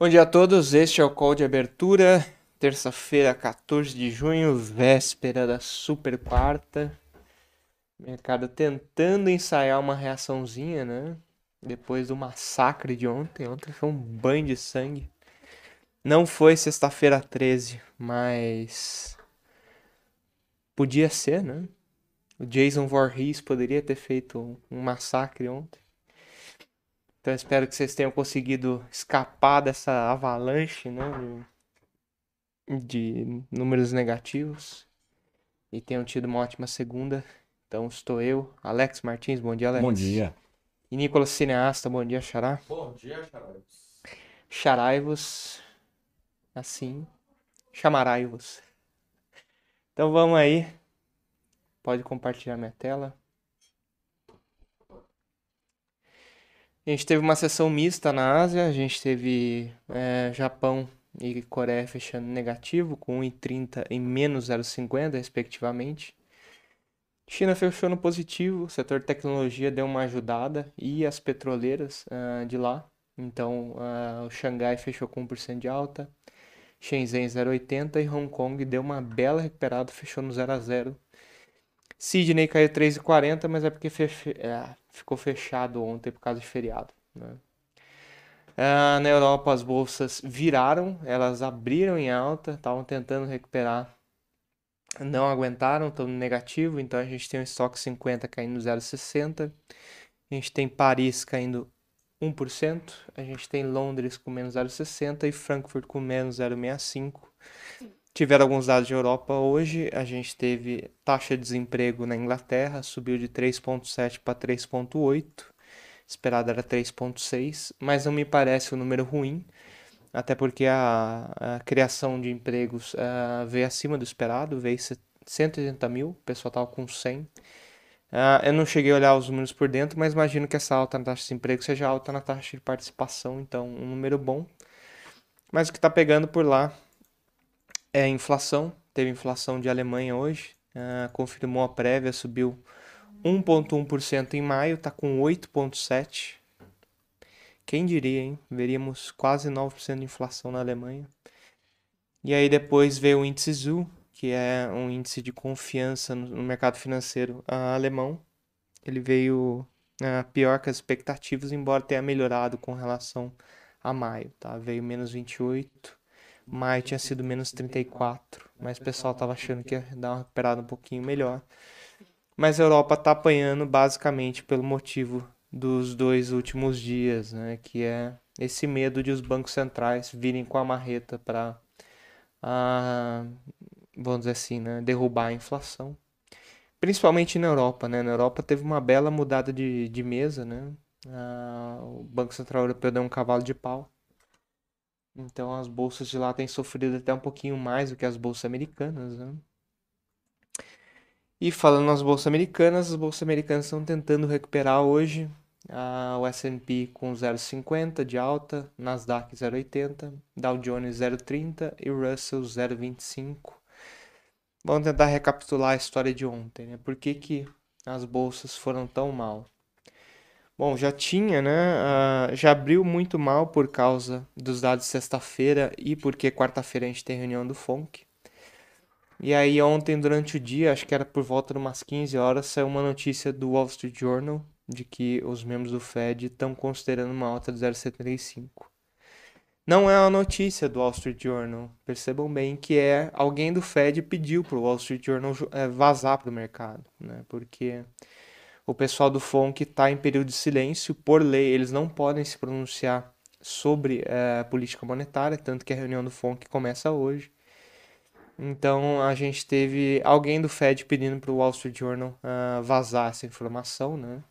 Bom dia a todos, este é o call de abertura, terça-feira, 14 de junho, véspera da super quarta. Mercado tentando ensaiar uma reaçãozinha, né? Depois do massacre de ontem. Ontem foi um banho de sangue. Não foi sexta-feira 13, mas. Podia ser, né? O Jason Voorhees poderia ter feito um massacre ontem. Então espero que vocês tenham conseguido escapar dessa avalanche, né? De, de números negativos. E tenham tido uma ótima segunda. Então estou eu, Alex Martins, bom dia, Alex. Bom dia. E Nicolas Cineasta, bom dia, Xará. Bom dia, Charaivos. Charai-vos. Assim. Chamarai-vos. Então vamos aí. Pode compartilhar minha tela. A gente teve uma sessão mista na Ásia. A gente teve é, Japão e Coreia fechando negativo, com 1,30 e menos 0,50, respectivamente. China fechou no positivo, o setor tecnologia deu uma ajudada e as petroleiras ah, de lá. Então, ah, o Xangai fechou com 1% de alta, Shenzhen 0,80 e Hong Kong deu uma bela recuperada, fechou no 0 a 0. Sydney caiu 3,40, mas é porque é, ficou fechado ontem por causa de feriado. né? Ah, na Europa, as bolsas viraram, elas abriram em alta, estavam tentando recuperar não aguentaram, estão no negativo, então a gente tem o estoque 50 caindo 0,60, a gente tem Paris caindo 1%, a gente tem Londres com menos 0,60 e Frankfurt com menos 0,65. Tiveram alguns dados de Europa hoje, a gente teve taxa de desemprego na Inglaterra, subiu de 3,7 para 3,8, esperada era 3,6, mas não me parece um número ruim, até porque a, a criação de empregos ah, veio acima do esperado, veio se- 180 mil, o pessoal estava com 100. Ah, eu não cheguei a olhar os números por dentro, mas imagino que essa alta na taxa de desemprego seja alta na taxa de participação, então um número bom. Mas o que está pegando por lá é a inflação. Teve inflação de Alemanha hoje, ah, confirmou a prévia, subiu 1,1% em maio, está com 8,7%. Quem diria, hein? Veríamos quase 9% de inflação na Alemanha. E aí depois veio o índice ZU, que é um índice de confiança no mercado financeiro ah, alemão. Ele veio ah, pior que as expectativas, embora tenha melhorado com relação a maio, tá? Veio menos 28, maio tinha sido menos 34, mas o pessoal tava achando que ia dar uma recuperada um pouquinho melhor. Mas a Europa tá apanhando basicamente pelo motivo dos dois últimos dias, né? Que é esse medo de os bancos centrais virem com a marreta para, vamos dizer assim, né? Derrubar a inflação. Principalmente na Europa, né? Na Europa teve uma bela mudada de, de mesa, né? Ah, o Banco Central Europeu deu um cavalo de pau. Então as bolsas de lá têm sofrido até um pouquinho mais do que as bolsas americanas, né? E falando nas bolsas americanas, as bolsas americanas estão tentando recuperar hoje. O S&P com 0,50 de alta, Nasdaq 0,80, Dow Jones 0,30 e Russell 0,25. Vamos tentar recapitular a história de ontem, né? Por que que as bolsas foram tão mal? Bom, já tinha, né? ah, já abriu muito mal por causa dos dados de sexta-feira e porque quarta-feira a gente tem reunião do FONC. E aí ontem, durante o dia, acho que era por volta de umas 15 horas, saiu uma notícia do Wall Street Journal de que os membros do Fed estão considerando uma alta de 0,75. Não é uma notícia do Wall Street Journal. Percebam bem que é alguém do Fed pediu para o Wall Street Journal eh, vazar para o mercado, né? Porque o pessoal do FONC está em período de silêncio. Por lei, eles não podem se pronunciar sobre eh, política monetária, tanto que a reunião do FONC começa hoje. Então a gente teve alguém do Fed pedindo para o Wall Street Journal ah, vazar essa informação, né?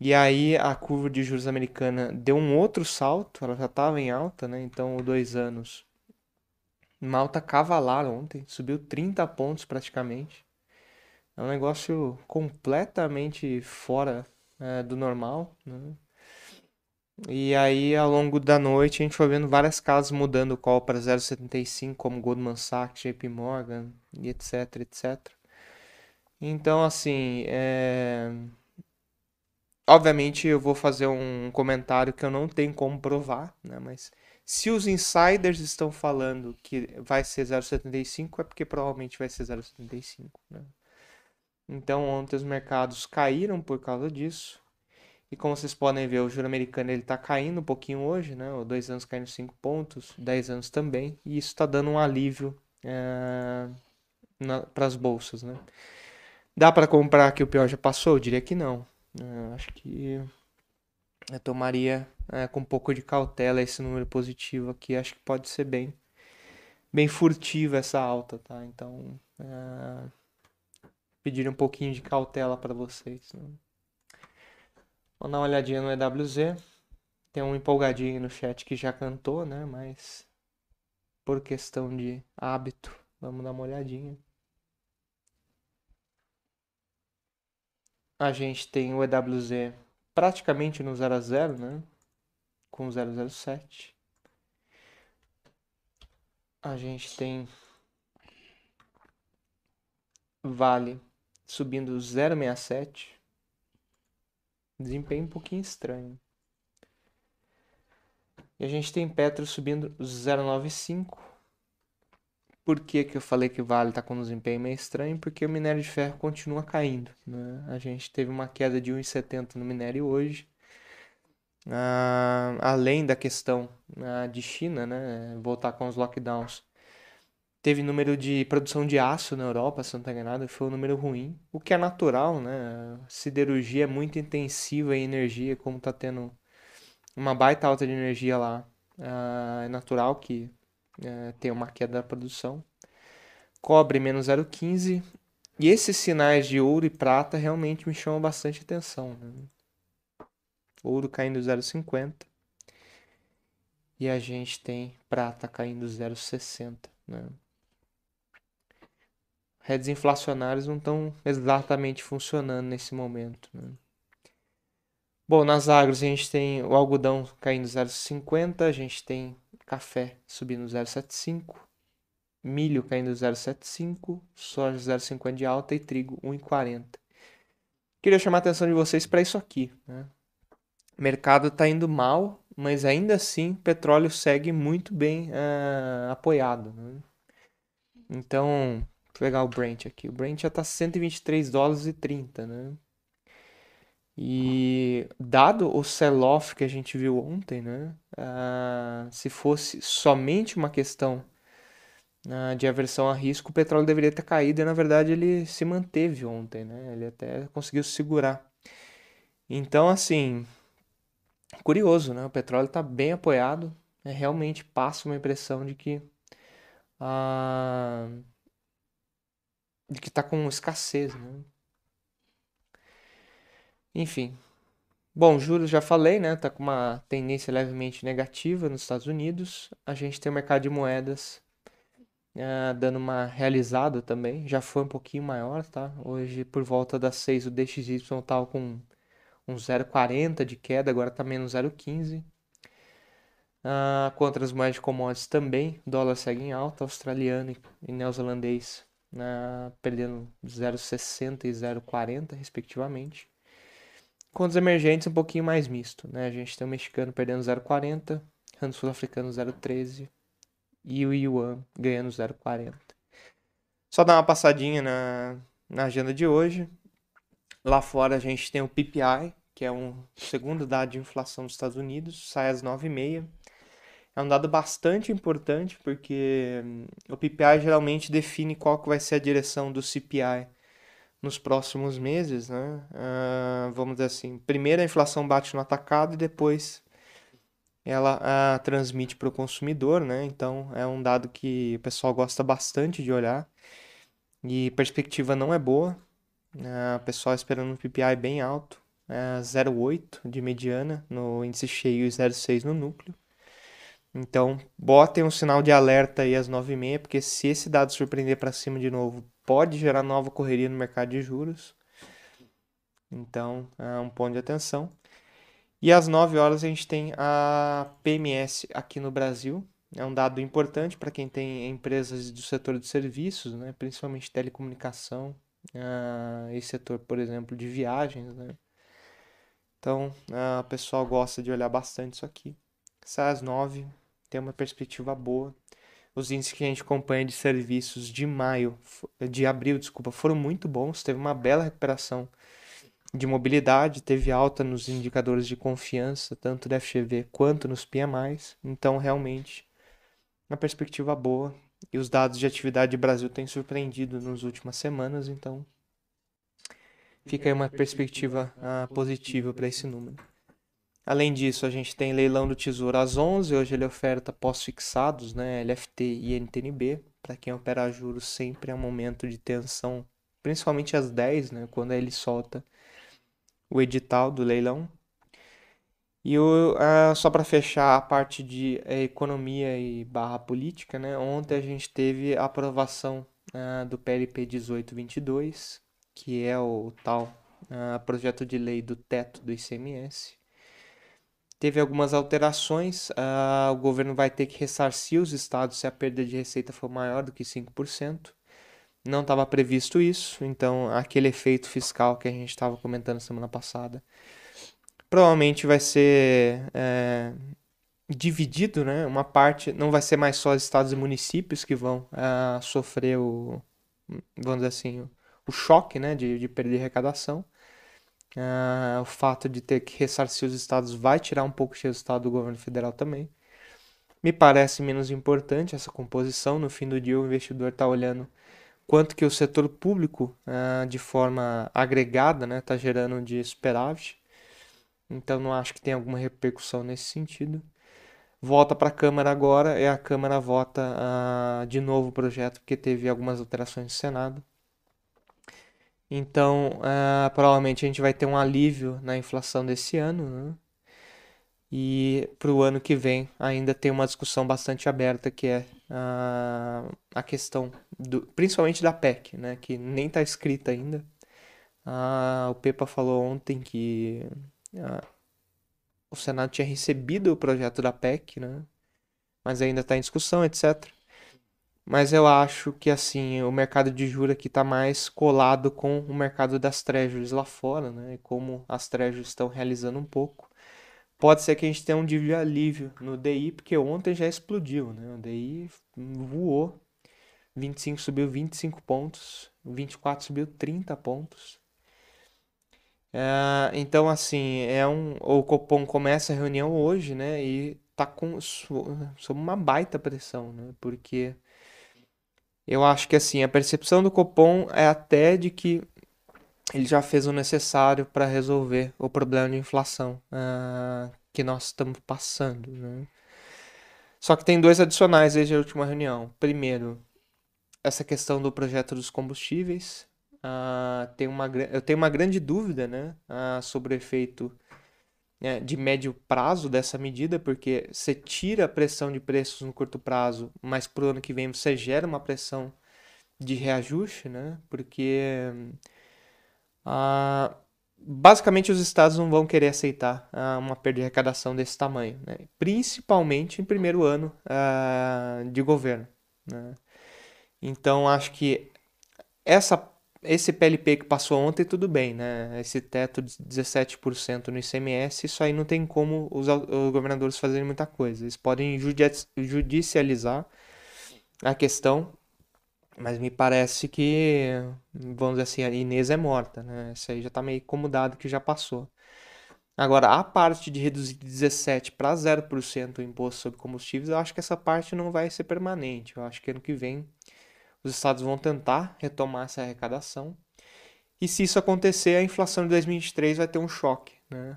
E aí a curva de juros americana deu um outro salto, ela já estava em alta, né? Então, o dois anos. Uma alta cavalar ontem, subiu 30 pontos praticamente. É um negócio completamente fora eh, do normal, né? E aí, ao longo da noite, a gente foi vendo várias casas mudando o call para 0,75, como Goldman Sachs, JP Morgan, e etc, etc. Então, assim, é... obviamente eu vou fazer um comentário que eu não tenho como provar, né? Mas Se os insiders estão falando que vai ser 0,75, é porque provavelmente vai ser 0,75. Né? Então ontem os mercados caíram por causa disso. E como vocês podem ver, o juro americano ele está caindo um pouquinho hoje, né? O 2 anos caindo 5 pontos, 10 anos também. E isso está dando um alívio é, para as bolsas, né? Dá para comprar que o pior já passou? Eu diria que não. É, acho que eu tomaria é, com um pouco de cautela esse número positivo aqui. Acho que pode ser bem, bem furtiva essa alta, tá? Então, é, pedir um pouquinho de cautela para vocês. Né? Vamos dar uma olhadinha no EWZ. Tem um empolgadinho no chat que já cantou, né? Mas por questão de hábito, vamos dar uma olhadinha. A gente tem o EWZ praticamente no 0 a 0, né? Com 007. A gente tem Vale subindo 0,67. Desempenho um pouquinho estranho. E a gente tem Petro subindo 0,95. Por que, que eu falei que Vale está com um desempenho meio estranho? Porque o minério de ferro continua caindo. Né? A gente teve uma queda de 1,70 no minério hoje. Ah, além da questão ah, de China, né? voltar com os lockdowns teve número de produção de aço na Europa, se não está enganado, foi um número ruim, o que é natural, né? A siderurgia é muito intensiva em energia, como está tendo uma baita alta de energia lá, uh, é natural que uh, tenha uma queda da produção. Cobre menos 0,15 e esses sinais de ouro e prata realmente me chamam bastante atenção. Né? Ouro caindo 0,50 e a gente tem prata caindo 0,60. Né? Redes inflacionárias não estão exatamente funcionando nesse momento. Né? Bom, nas agros a gente tem o algodão caindo 0,50, a gente tem café subindo 0,75, milho caindo 0,75, soja 0,50 de alta e trigo 1,40. Queria chamar a atenção de vocês para isso aqui. Né? O mercado está indo mal, mas ainda assim petróleo segue muito bem uh, apoiado. Né? Então, pegar o Brent aqui. O Brent já tá 123 dólares e 30, né? E dado o sell-off que a gente viu ontem, né? Uh, se fosse somente uma questão uh, de aversão a risco, o petróleo deveria ter caído e na verdade ele se manteve ontem, né? Ele até conseguiu segurar. Então, assim, curioso, né? O petróleo está bem apoiado. Né? Realmente passa uma impressão de que uh, de que está com escassez, né? Enfim. Bom, juros já falei, né? Tá com uma tendência levemente negativa nos Estados Unidos. A gente tem o mercado de moedas uh, dando uma realizada também. Já foi um pouquinho maior, tá? Hoje, por volta das 6, o DXY tava com um 0,40 de queda, agora tá menos 0,15. Uh, contra as moedas de commodities também, o dólar segue em alta, australiano e neozelandês perdendo 0,60 e 0,40 respectivamente. Com os emergentes um pouquinho mais misto, né? A gente tem o mexicano perdendo 0,40, o sul-africano 0,13 e o yuan ganhando 0,40. Só dar uma passadinha na, na agenda de hoje. Lá fora a gente tem o PPI, que é um segundo dado de inflação dos Estados Unidos, sai às 9h30. É um dado bastante importante porque hum, o PPI geralmente define qual que vai ser a direção do CPI nos próximos meses, né? Uh, vamos dizer assim, primeiro a inflação bate no atacado e depois ela uh, transmite para o consumidor, né? Então é um dado que o pessoal gosta bastante de olhar e perspectiva não é boa. Uh, o pessoal esperando um PPI bem alto, uh, 0,8 de mediana no índice cheio e 0,6 no núcleo. Então, botem um sinal de alerta aí às 9h30, porque se esse dado surpreender para cima de novo, pode gerar nova correria no mercado de juros. Então, é um ponto de atenção. E às 9 horas a gente tem a PMS aqui no Brasil. É um dado importante para quem tem empresas do setor de serviços, né? principalmente telecomunicação, uh, esse setor, por exemplo, de viagens. Né? Então, uh, o pessoal gosta de olhar bastante isso aqui. Sai às 9 tem uma perspectiva boa. Os índices que a gente acompanha de serviços de maio, de abril, desculpa, foram muito bons. Teve uma bela recuperação de mobilidade, teve alta nos indicadores de confiança, tanto da FGV quanto nos PMIs. Então, realmente, uma perspectiva boa. E os dados de atividade do Brasil têm surpreendido nas últimas semanas, então fica aí uma perspectiva ah, positiva para esse número. Além disso, a gente tem leilão do Tesouro às 11, hoje ele oferta pós-fixados, né, LFT e NTNB. Para quem opera juros, sempre é um momento de tensão, principalmente às 10, né, quando ele solta o edital do leilão. E o, só para fechar a parte de uh, economia e barra política, né? Ontem a gente teve a aprovação uh, do PLP 1822, que é o tal ah, projeto de lei do teto do ICMS. Teve algumas alterações, o governo vai ter que ressarcir os estados se a perda de receita for maior do que 5%. Não estava previsto isso, então aquele efeito fiscal que a gente estava comentando semana passada provavelmente vai ser é, dividido, né? Uma parte não vai ser mais só estados e municípios que vão sofrer o, vamos dizer assim, o, o choque, né, de, de perder arrecadação. É, o fato de ter que ressarcir os estados vai tirar um pouco de resultado do governo federal também. Me parece menos importante essa composição. No fim do dia, o investidor está olhando quanto que o setor público, uh, de forma agregada, está né, tá gerando de superávit. Então não acho que tem alguma repercussão nesse sentido. Volta para a Câmara agora e a Câmara vota uh, de novo o projeto porque teve algumas alterações no Senado. Então, uh, provavelmente a gente vai ter um alívio na inflação desse ano. Né? E para o ano que vem ainda tem uma discussão bastante aberta que é uh, a questão, do, principalmente da PEC, né? que nem está escrita ainda. o Pepa falou ontem que ah, o Senado tinha recebido o projeto da PEC, né? Mas ainda está em discussão, etc. Mas eu acho que assim, o mercado de juros aqui está mais colado com o mercado das treasuries lá fora, né? E como as treasuries estão realizando um pouco. Pode ser que a gente tenha um de alívio no DI, porque ontem já explodiu, né? O DI voou. 25 subiu 25 pontos, 24 subiu 30 pontos. É, então, assim, é um, o Copom começa a reunião hoje, né? E tá com sob uma baita pressão, né? Porque eu acho que assim, a percepção do Copom é até de que ele já fez o necessário para resolver o problema de inflação uh, que nós estamos passando, né? Só que tem dois adicionais desde a última reunião. Primeiro, essa questão do projeto dos combustíveis, Uh, tem uma, eu tenho uma grande dúvida né, uh, sobre o efeito né, de médio prazo dessa medida, porque você tira a pressão de preços no curto prazo, mas para o ano que vem você gera uma pressão de reajuste, né, porque uh, basicamente os estados não vão querer aceitar uma perda de arrecadação desse tamanho, né, principalmente em primeiro ano de governo. Né. Então acho que essa esse PLP que passou ontem, tudo bem, né? Esse teto de 17% no ICMS, isso aí não tem como os, os governadores fazerem muita coisa. Eles podem judicializar a questão, mas me parece que, vamos dizer assim, a Inês é morta, né? Isso aí já está meio acomodado que já passou. Agora, a parte de reduzir de 17% para 0% o imposto sobre combustíveis, eu acho que essa parte não vai ser permanente. Eu acho que ano que vem os estados vão tentar retomar essa arrecadação. E se isso acontecer, a inflação de 2023 vai ter um choque. Né?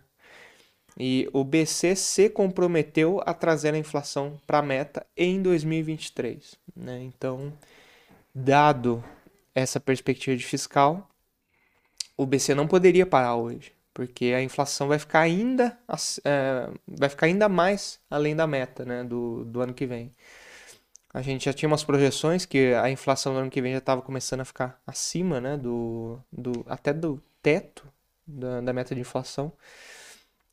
E o BC se comprometeu a trazer a inflação para a meta em 2023. Né? Então, dado essa perspectiva de fiscal, o BC não poderia parar hoje, porque a inflação vai ficar ainda, é, vai ficar ainda mais além da meta né, do, do ano que vem. A gente já tinha umas projeções que a inflação no ano que vem já estava começando a ficar acima, né, do, do até do teto da, da meta de inflação,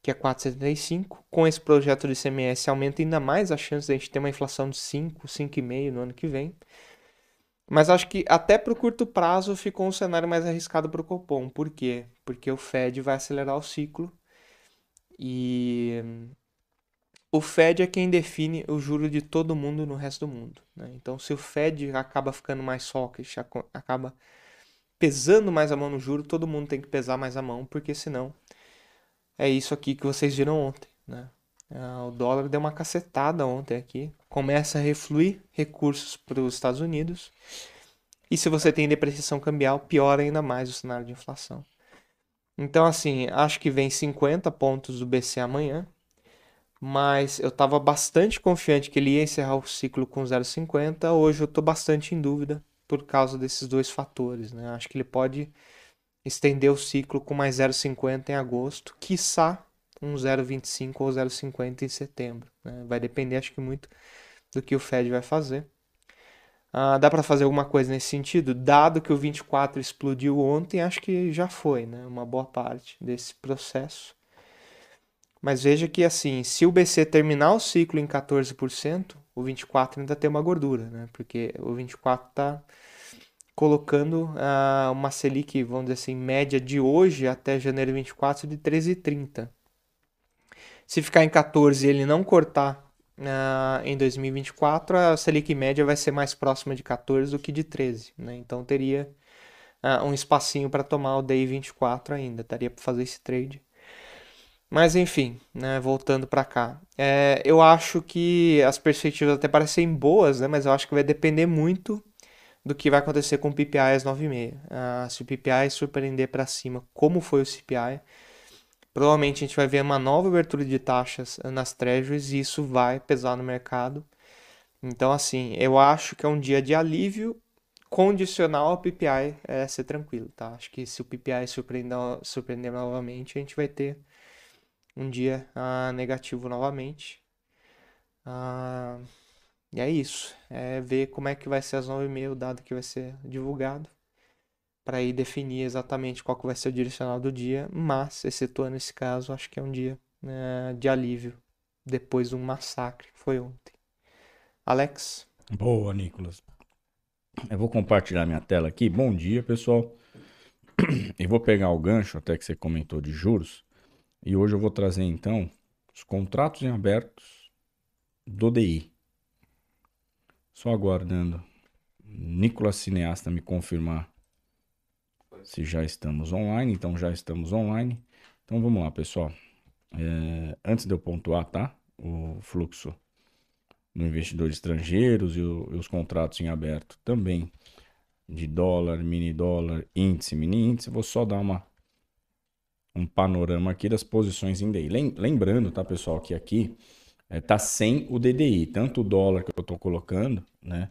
que é 4,75. Com esse projeto de ICMS aumenta ainda mais a chance de a gente ter uma inflação de 5, 5,5 no ano que vem. Mas acho que até para o curto prazo ficou um cenário mais arriscado para o Copom. Por quê? Porque o Fed vai acelerar o ciclo e o Fed é quem define o juro de todo mundo no resto do mundo. Né? Então, se o Fed acaba ficando mais hawkish, acaba pesando mais a mão no juro, todo mundo tem que pesar mais a mão, porque senão é isso aqui que vocês viram ontem. Né? Ah, o dólar deu uma cacetada ontem aqui, começa a refluir recursos para os Estados Unidos. E se você tem depreciação cambial, piora ainda mais o cenário de inflação. Então, assim, acho que vem 50 pontos do BC amanhã, mas eu estava bastante confiante que ele ia encerrar o ciclo com 0,50. Hoje eu estou bastante em dúvida por causa desses dois fatores. Né? Acho que ele pode estender o ciclo com mais 0,50 em agosto, quiçá um 0,25 ou 0,50 em setembro. Né? Vai depender, acho que muito do que o Fed vai fazer. Ah, dá para fazer alguma coisa nesse sentido? Dado que o 24 explodiu ontem, acho que já foi, né? Uma boa parte desse processo. Mas veja que assim, se o BC terminar o ciclo em 14%, o 24 ainda tem uma gordura, né? Porque o 24 está colocando uh, uma Selic, vamos dizer assim, média de hoje até janeiro 24 de 13,30. Se ficar em 14 e ele não cortar uh, em 2024, a Selic média vai ser mais próxima de 14 do que de 13. Né? Então teria uh, um espacinho para tomar o DI 24 ainda, daria para fazer esse trade. Mas enfim, né, voltando para cá, é, eu acho que as perspectivas até parecem boas, né, mas eu acho que vai depender muito do que vai acontecer com o PPI às 9h30. Uh, se o PPI surpreender para cima, como foi o CPI, provavelmente a gente vai ver uma nova abertura de taxas nas treasuries e isso vai pesar no mercado. Então, assim, eu acho que é um dia de alívio condicional ao PPI é, ser tranquilo, tá? Acho que se o PPI surpreender, surpreender novamente, a gente vai ter um dia uh, negativo novamente. Uh, e é isso. É ver como é que vai ser as 9h30 o dado que vai ser divulgado. Para aí definir exatamente qual que vai ser o direcional do dia. Mas, excetuando esse caso, acho que é um dia né, de alívio. Depois de um massacre que foi ontem. Alex? Boa, Nicolas. Eu vou compartilhar minha tela aqui. Bom dia, pessoal. E vou pegar o gancho, até que você comentou de juros. E hoje eu vou trazer então os contratos em abertos do DI. Só aguardando Nicolas Cineasta me confirmar se já estamos online. Então já estamos online. Então vamos lá, pessoal. É, antes de eu pontuar, tá? O fluxo no investidor estrangeiros e, e os contratos em aberto também de dólar, mini dólar, índice, mini índice. Vou só dar uma um panorama aqui das posições em DI. Lembrando, tá, pessoal, que aqui é, tá sem o DDI, tanto o dólar que eu estou colocando, né,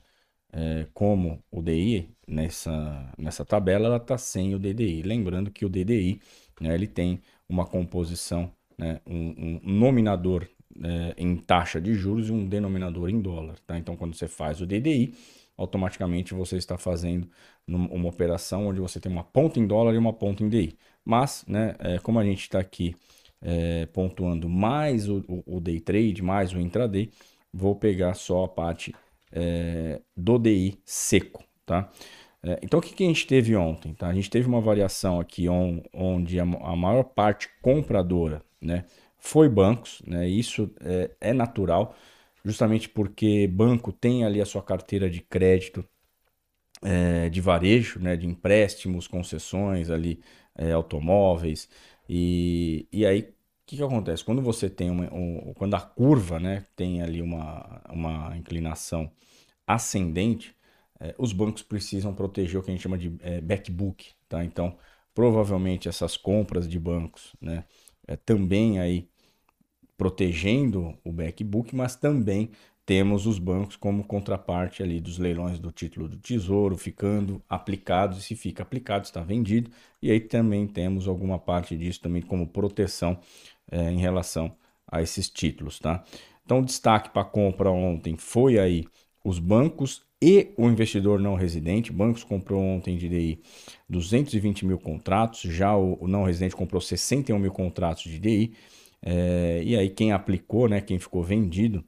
é, como o DI nessa, nessa tabela, ela tá sem o DDI. Lembrando que o DDI, né, ele tem uma composição, né, um, um nominador é, em taxa de juros e um denominador em dólar, tá? Então, quando você faz o DDI, automaticamente você está fazendo uma operação onde você tem uma ponta em dólar e uma ponta em DI. Mas, né, é, como a gente está aqui é, pontuando mais o, o, day trade, mais o intraday, vou pegar só a parte é, do DI seco, tá? É, então, o que, que a gente teve ontem? Tá? A gente teve uma variação aqui on, onde a, a, maior parte compradora né, foi bancos, né? isso é, é natural, justamente porque banco tem ali a sua carteira de crédito é, de varejo, né, de empréstimos, concessões ali, é, automóveis. E, e aí, o que, que acontece? Quando você tem uma, um, quando a curva né, tem ali uma, uma inclinação ascendente, é, os bancos precisam proteger o que a gente chama de é, backbook. Tá? Então, provavelmente essas compras de bancos né, é, também aí protegendo o backbook, mas também temos os bancos como contraparte ali dos leilões do título do tesouro ficando aplicados e se fica aplicado está vendido. E aí também temos alguma parte disso também como proteção é, em relação a esses títulos tá? Então destaque para compra ontem foi aí os bancos e o investidor não residente. Bancos comprou ontem de DI 220 mil contratos já o, não residente comprou 61 mil contratos de DI é, e aí quem aplicou né quem ficou vendido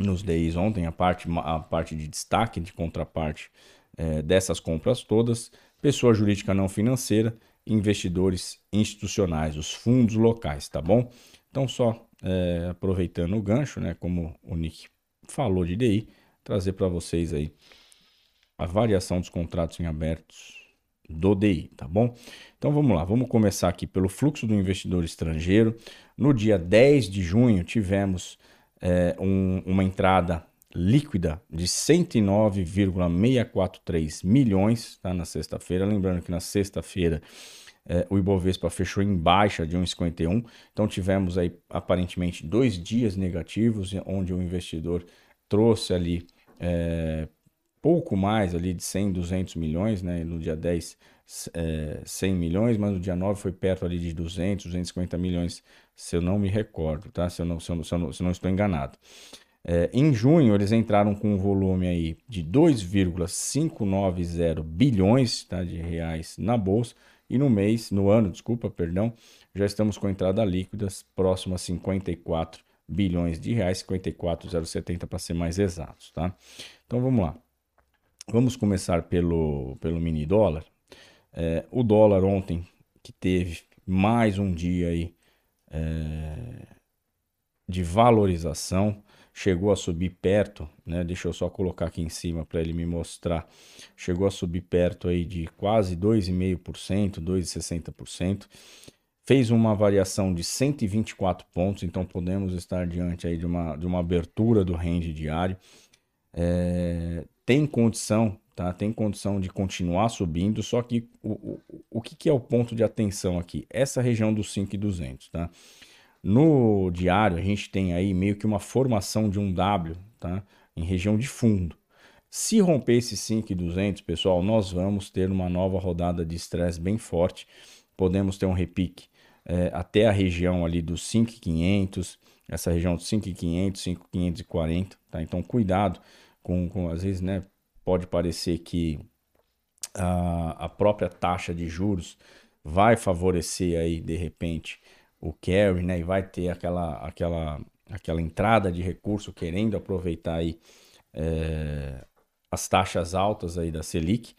nos DIs ontem, a parte, a parte de destaque, de contraparte é, dessas compras todas, pessoa jurídica não financeira, investidores institucionais, os fundos locais, tá bom? Então, só é, aproveitando o gancho, né, como o Nick falou de DI, trazer para vocês aí a variação dos contratos em abertos do DI, tá bom? Então vamos lá, vamos começar aqui pelo fluxo do investidor estrangeiro. No dia 10 de junho tivemos é, um, uma entrada líquida de 109,643 milhões tá, na sexta-feira. Lembrando que na sexta-feira é, o Ibovespa fechou em baixa de 1,51. Então tivemos aí aparentemente dois dias negativos, onde o investidor trouxe ali é, pouco mais ali de 100, 200 milhões, né? No dia 10, é, 100 milhões, mas no dia 9 foi perto ali de 200, 250 milhões, se eu não me recordo, tá? Se eu não, se eu não, se eu não, se eu não estou enganado. É, em junho, eles entraram com um volume aí de 2,590 bilhões tá, de reais na bolsa. E no mês, no ano, desculpa, perdão, já estamos com entrada líquidas próximo a 54 bilhões de reais, 54,070 para ser mais exatos, tá? Então vamos lá. Vamos começar pelo, pelo mini dólar. É, o dólar ontem, que teve mais um dia aí é, de valorização, chegou a subir perto, né? Deixa eu só colocar aqui em cima para ele me mostrar. Chegou a subir perto aí de quase 2,5%, 2,60%. Fez uma variação de 124 pontos, então podemos estar diante aí de uma, de uma abertura do range diário. É, tem condição, tá? Tem condição de continuar subindo, só que o, o, o que, que é o ponto de atenção aqui? Essa região dos 5,200, tá? No diário, a gente tem aí meio que uma formação de um W, tá? Em região de fundo. Se romper esse 5,200, pessoal, nós vamos ter uma nova rodada de estresse bem forte. Podemos ter um repique é, até a região ali dos 5,500, essa região dos 5,500, 5,540, tá? Então, cuidado com, com, às vezes, né, pode parecer que a, a própria taxa de juros vai favorecer aí, de repente, o carry, né? E vai ter aquela, aquela, aquela entrada de recurso querendo aproveitar aí é, as taxas altas aí da Selic.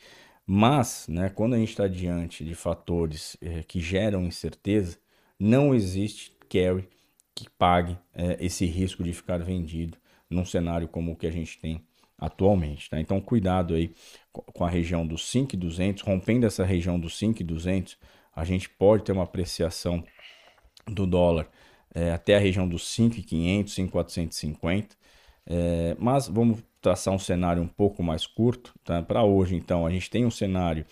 Mas, né, quando a gente está diante de fatores é, que geram incerteza, não existe carry que pague é, esse risco de ficar vendido num cenário como o que a gente tem atualmente. Tá? Então, cuidado aí com a região dos 5,200, rompendo essa região dos 5,200, a gente pode ter uma apreciação do dólar é, até a região dos 5,500, 5,450. É, mas vamos traçar um cenário um pouco mais curto. Tá? Para hoje, então, a gente tem um cenário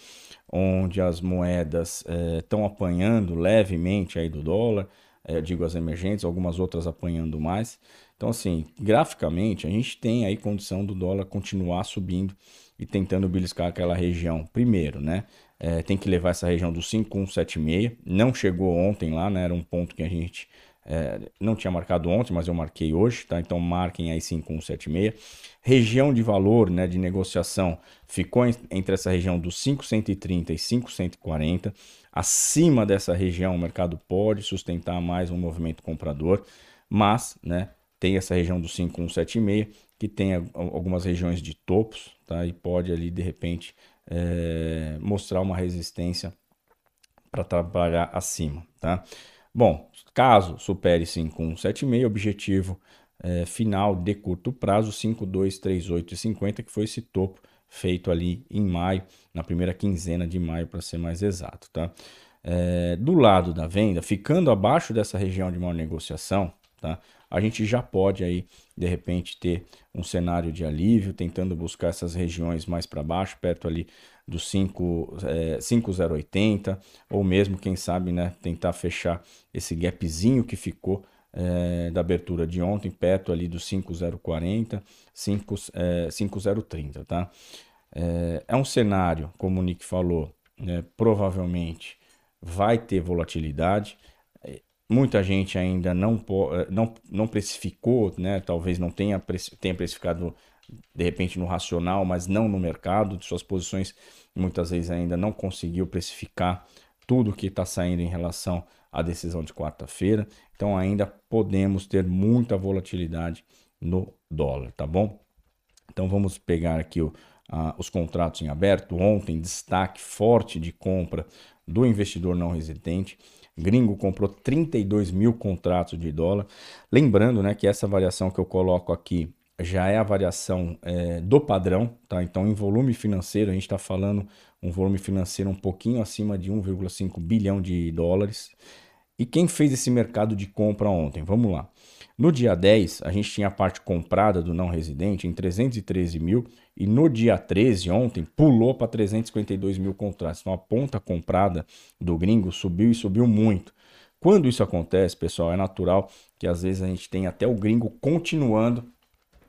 onde as moedas estão é, apanhando levemente aí do dólar, é, digo as emergentes, algumas outras apanhando mais. Então, assim, graficamente, a gente tem aí condição do dólar continuar subindo e tentando beliscar aquela região primeiro, né? É, tem que levar essa região do 5176. Não chegou ontem lá, né? Era um ponto que a gente é, não tinha marcado ontem, mas eu marquei hoje, tá? Então marquem aí 5176. Região de valor, né, de negociação, ficou entre essa região dos 5130 e 5140. Acima dessa região, o mercado pode sustentar mais um movimento comprador, mas, né, tem essa região do 5176 que tem algumas regiões de topos, tá? E pode ali de repente é, mostrar uma resistência para trabalhar acima, tá? Bom, caso supere 5176, objetivo é, final de curto prazo 5238,50, que foi esse topo feito ali em maio, na primeira quinzena de maio, para ser mais exato, tá? É, do lado da venda, ficando abaixo dessa região de maior negociação, tá? A gente já pode aí, de repente, ter um cenário de alívio, tentando buscar essas regiões mais para baixo, perto ali dos 5, é, 5080, ou mesmo, quem sabe, né, tentar fechar esse gapzinho que ficou é, da abertura de ontem, perto ali dos 5040, 5, é, 5030, tá? É, é um cenário, como o Nick falou, né, provavelmente vai ter volatilidade. Muita gente ainda não, eh, não, não precificou, né? talvez não tenha, tenha precificado de repente no racional, mas não no mercado. Suas posições muitas vezes ainda não conseguiu precificar tudo que está saindo em relação à decisão de quarta-feira. Então ainda podemos ter muita volatilidade no dólar, tá bom? Então vamos pegar aqui o, os contratos em aberto. Ontem, destaque forte de compra do investidor não residente Gringo comprou 32 mil contratos de dólar. Lembrando né, que essa variação que eu coloco aqui já é a variação é, do padrão, tá? Então, em volume financeiro, a gente está falando um volume financeiro um pouquinho acima de 1,5 bilhão de dólares. E quem fez esse mercado de compra ontem? Vamos lá. No dia 10, a gente tinha a parte comprada do não residente em 313 mil e no dia 13, ontem, pulou para 352 mil contratos. Então a ponta comprada do gringo subiu e subiu muito. Quando isso acontece, pessoal, é natural que às vezes a gente tem até o gringo continuando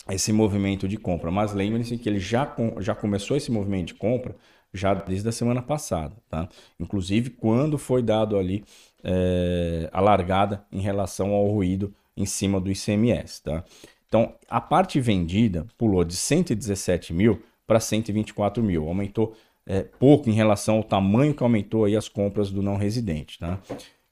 esse movimento de compra. Mas lembre-se que ele já, já começou esse movimento de compra já desde a semana passada, tá? Inclusive quando foi dado ali é, a largada em relação ao ruído em cima do ICMS, tá? Então, a parte vendida pulou de 117 mil para 124 mil, aumentou é, pouco em relação ao tamanho que aumentou aí as compras do não residente, tá?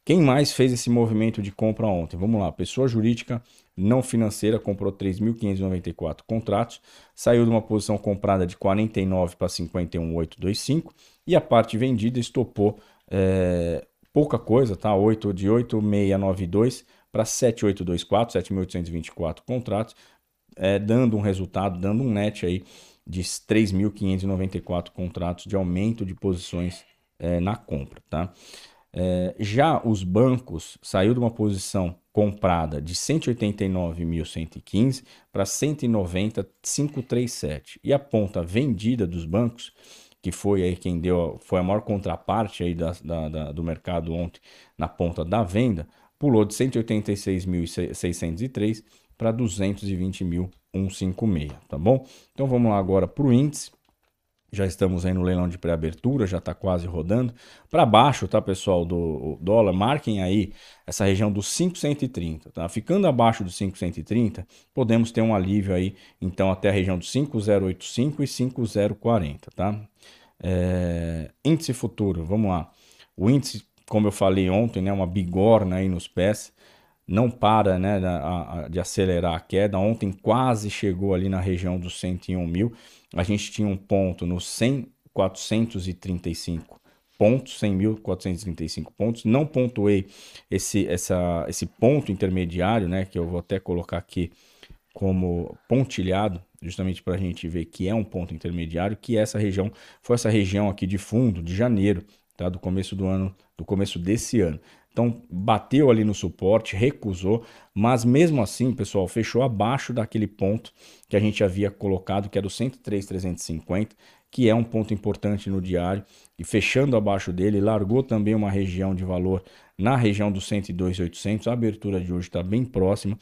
Quem mais fez esse movimento de compra ontem? Vamos lá, pessoa jurídica não financeira comprou 3.594 contratos, saiu de uma posição comprada de 49 para 51.825 e a parte vendida estopou é, pouca coisa, tá? 8 de 8.692 para 7.824, 7.824 contratos, é, dando um resultado, dando um net aí de 3.594 contratos de aumento de posições é, na compra, tá? É, já os bancos saiu de uma posição comprada de 189.115 para 190.537 e a ponta vendida dos bancos que foi aí quem deu foi a maior contraparte aí da, da, da do mercado ontem na ponta da venda pulou de 186.603 para 220.156, tá bom? Então vamos lá agora para o índice já estamos aí no leilão de pré-abertura, já está quase rodando. Para baixo, tá, pessoal, do dólar, marquem aí essa região dos 530, tá? Ficando abaixo dos 530, podemos ter um alívio aí, então, até a região dos 5085 e 5040, tá? É... Índice futuro, vamos lá. O índice, como eu falei ontem, né, uma bigorna aí nos pés, não para né, de acelerar a queda. Ontem quase chegou ali na região dos 101 mil a gente tinha um ponto no 100.435 pontos, 100.435 pontos. Não pontuei esse, essa, esse ponto intermediário, né, que eu vou até colocar aqui como pontilhado, justamente para a gente ver que é um ponto intermediário, que essa região foi essa região aqui de fundo, de janeiro, tá, do começo do ano, do começo desse ano. Então bateu ali no suporte, recusou, mas mesmo assim, pessoal, fechou abaixo daquele ponto que a gente havia colocado, que era o 103,350, que é um ponto importante no diário, e fechando abaixo dele, largou também uma região de valor na região dos 102,800. A abertura de hoje está bem próxima.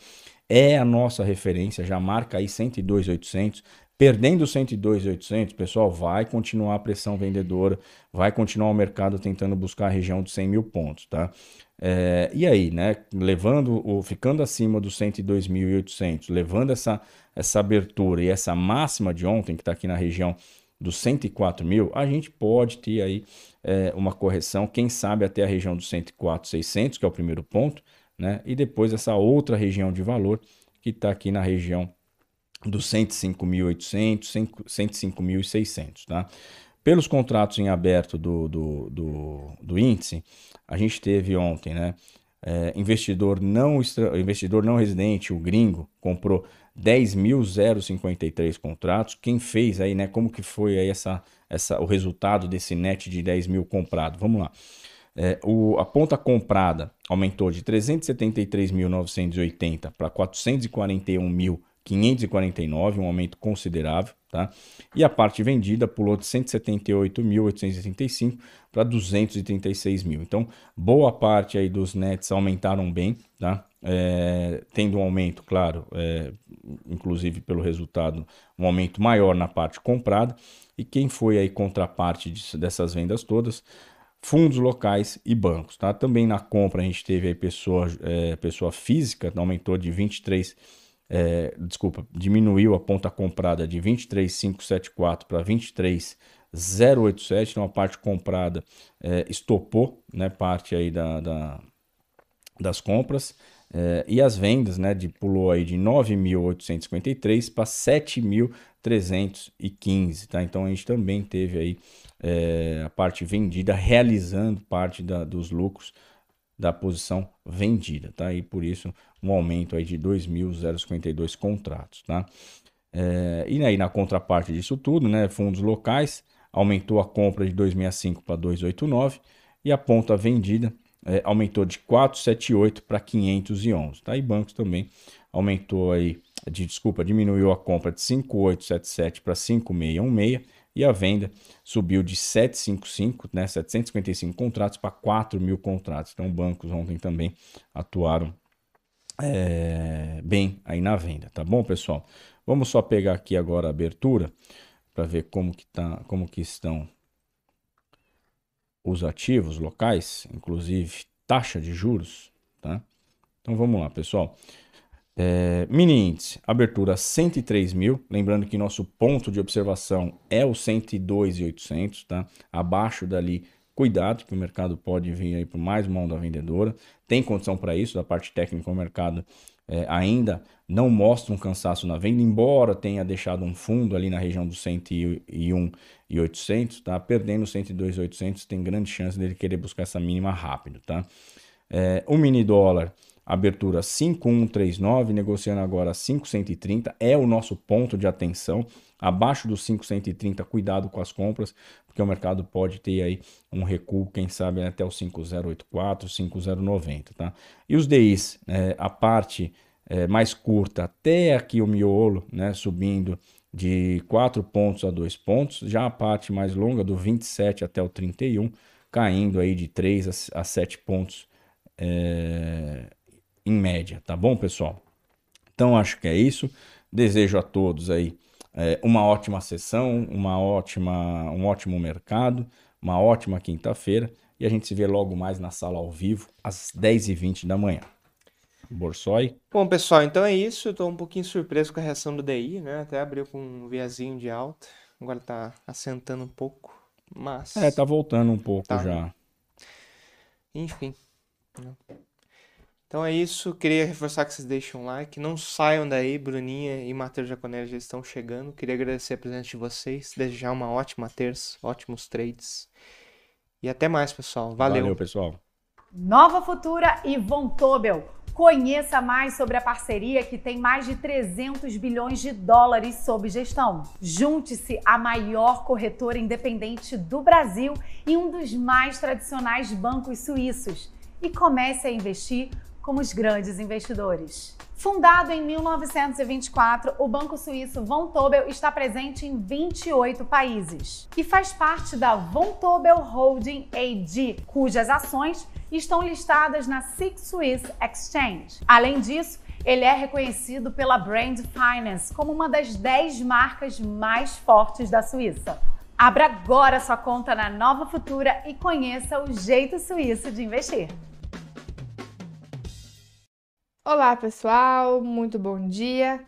É a nossa referência, já marca aí 102,800. Perdendo 102,800, pessoal, vai continuar a pressão vendedora, vai continuar o mercado tentando buscar a região de 100 mil pontos, tá? É, e aí, né, levando, o, ficando acima dos 102.800, levando essa, essa abertura e essa máxima de ontem, que está aqui na região dos 104 mil, a gente pode ter aí é, uma correção, quem sabe até a região dos 104.600, que é o primeiro ponto, né, e depois essa outra região de valor, que está aqui na região dos 105.800, 105.600, tá? Pelos contratos em aberto do, do, do, do índice, a gente teve ontem, né? É, investidor, não, investidor não residente, o gringo, comprou 10.053 contratos. Quem fez aí, né? Como que foi aí essa, essa, o resultado desse net de 10 mil comprado? Vamos lá. É, o, a ponta comprada aumentou de 373.980 para 441.549, um aumento considerável. Tá? E a parte vendida pulou de 178.835 para 236 mil. Então, boa parte aí dos nets aumentaram bem, tá? É, tendo um aumento, claro, é, inclusive pelo resultado, um aumento maior na parte comprada. E quem foi aí contraparte disso, dessas vendas todas? Fundos locais e bancos, tá? Também na compra a gente teve aí pessoa, é, pessoa física, aumentou de 23 é, desculpa, diminuiu a ponta comprada de 23,574 para 23,087, então a parte comprada é, estopou, né, parte aí da, da das compras, é, e as vendas, né, de, pulou aí de 9.853 para 7.315, tá? Então a gente também teve aí é, a parte vendida realizando parte da, dos lucros da posição vendida, tá? E por isso um aumento aí de 2.052 contratos, tá? É, e aí na contraparte disso tudo, né, fundos locais aumentou a compra de 265 para 289 e a ponta vendida é, aumentou de 478 para 511, tá? E bancos também aumentou aí, de, desculpa, diminuiu a compra de 5877 para 5616 e a venda subiu de 755, né, 755 contratos para 4 mil contratos. Então, bancos ontem também atuaram é, bem aí na venda, tá bom, pessoal? Vamos só pegar aqui agora a abertura para ver como que, tá, como que estão os ativos locais, inclusive taxa de juros, tá? Então vamos lá, pessoal. É, mini índice, abertura 103 mil. Lembrando que nosso ponto de observação é o 102,800, tá? Abaixo dali, cuidado, que o mercado pode vir aí por mais uma onda vendedora. Tem condição para isso, da parte técnica, o mercado é, ainda não mostra um cansaço na venda, embora tenha deixado um fundo ali na região dos 101,800, tá? Perdendo 102,800, tem grande chance dele querer buscar essa mínima rápido, tá? É, o mini dólar abertura 5139, negociando agora 5130, é o nosso ponto de atenção. Abaixo dos 5130, cuidado com as compras, porque o mercado pode ter aí um recuo, quem sabe até o 5084, 5090, tá? E os DIs, é, a parte é, mais curta até aqui o miolo, né, subindo de 4 pontos a 2 pontos, já a parte mais longa do 27 até o 31, caindo aí de 3 a, a 7 pontos é, em média, tá bom, pessoal? Então acho que é isso. Desejo a todos aí é, uma ótima sessão, uma ótima, um ótimo mercado, uma ótima quinta-feira e a gente se vê logo mais na sala ao vivo às 10h20 da manhã. Borsoi. Bom, pessoal, então é isso. Tô um pouquinho surpreso com a reação do DI, né? Até abriu com um viazinho de alta. Agora tá assentando um pouco, mas... É, tá voltando um pouco tá. já. Enfim. Então é isso, queria reforçar que vocês deixem um like, não saiam daí, Bruninha e Matheus Jaconelli já estão chegando. Queria agradecer a presença de vocês, desejar uma ótima terça, ótimos trades. E até mais, pessoal. Valeu. Valeu, pessoal. Nova Futura e Von Tobel. Conheça mais sobre a parceria que tem mais de 300 bilhões de dólares sob gestão. Junte-se à maior corretora independente do Brasil e um dos mais tradicionais bancos suíços e comece a investir como os grandes investidores. Fundado em 1924, o banco suíço Vontobel está presente em 28 países e faz parte da Vontobel Holding AG, cujas ações estão listadas na SIX Swiss Exchange. Além disso, ele é reconhecido pela Brand Finance como uma das 10 marcas mais fortes da Suíça. Abra agora sua conta na Nova Futura e conheça o jeito suíço de investir. Olá, pessoal, muito bom dia.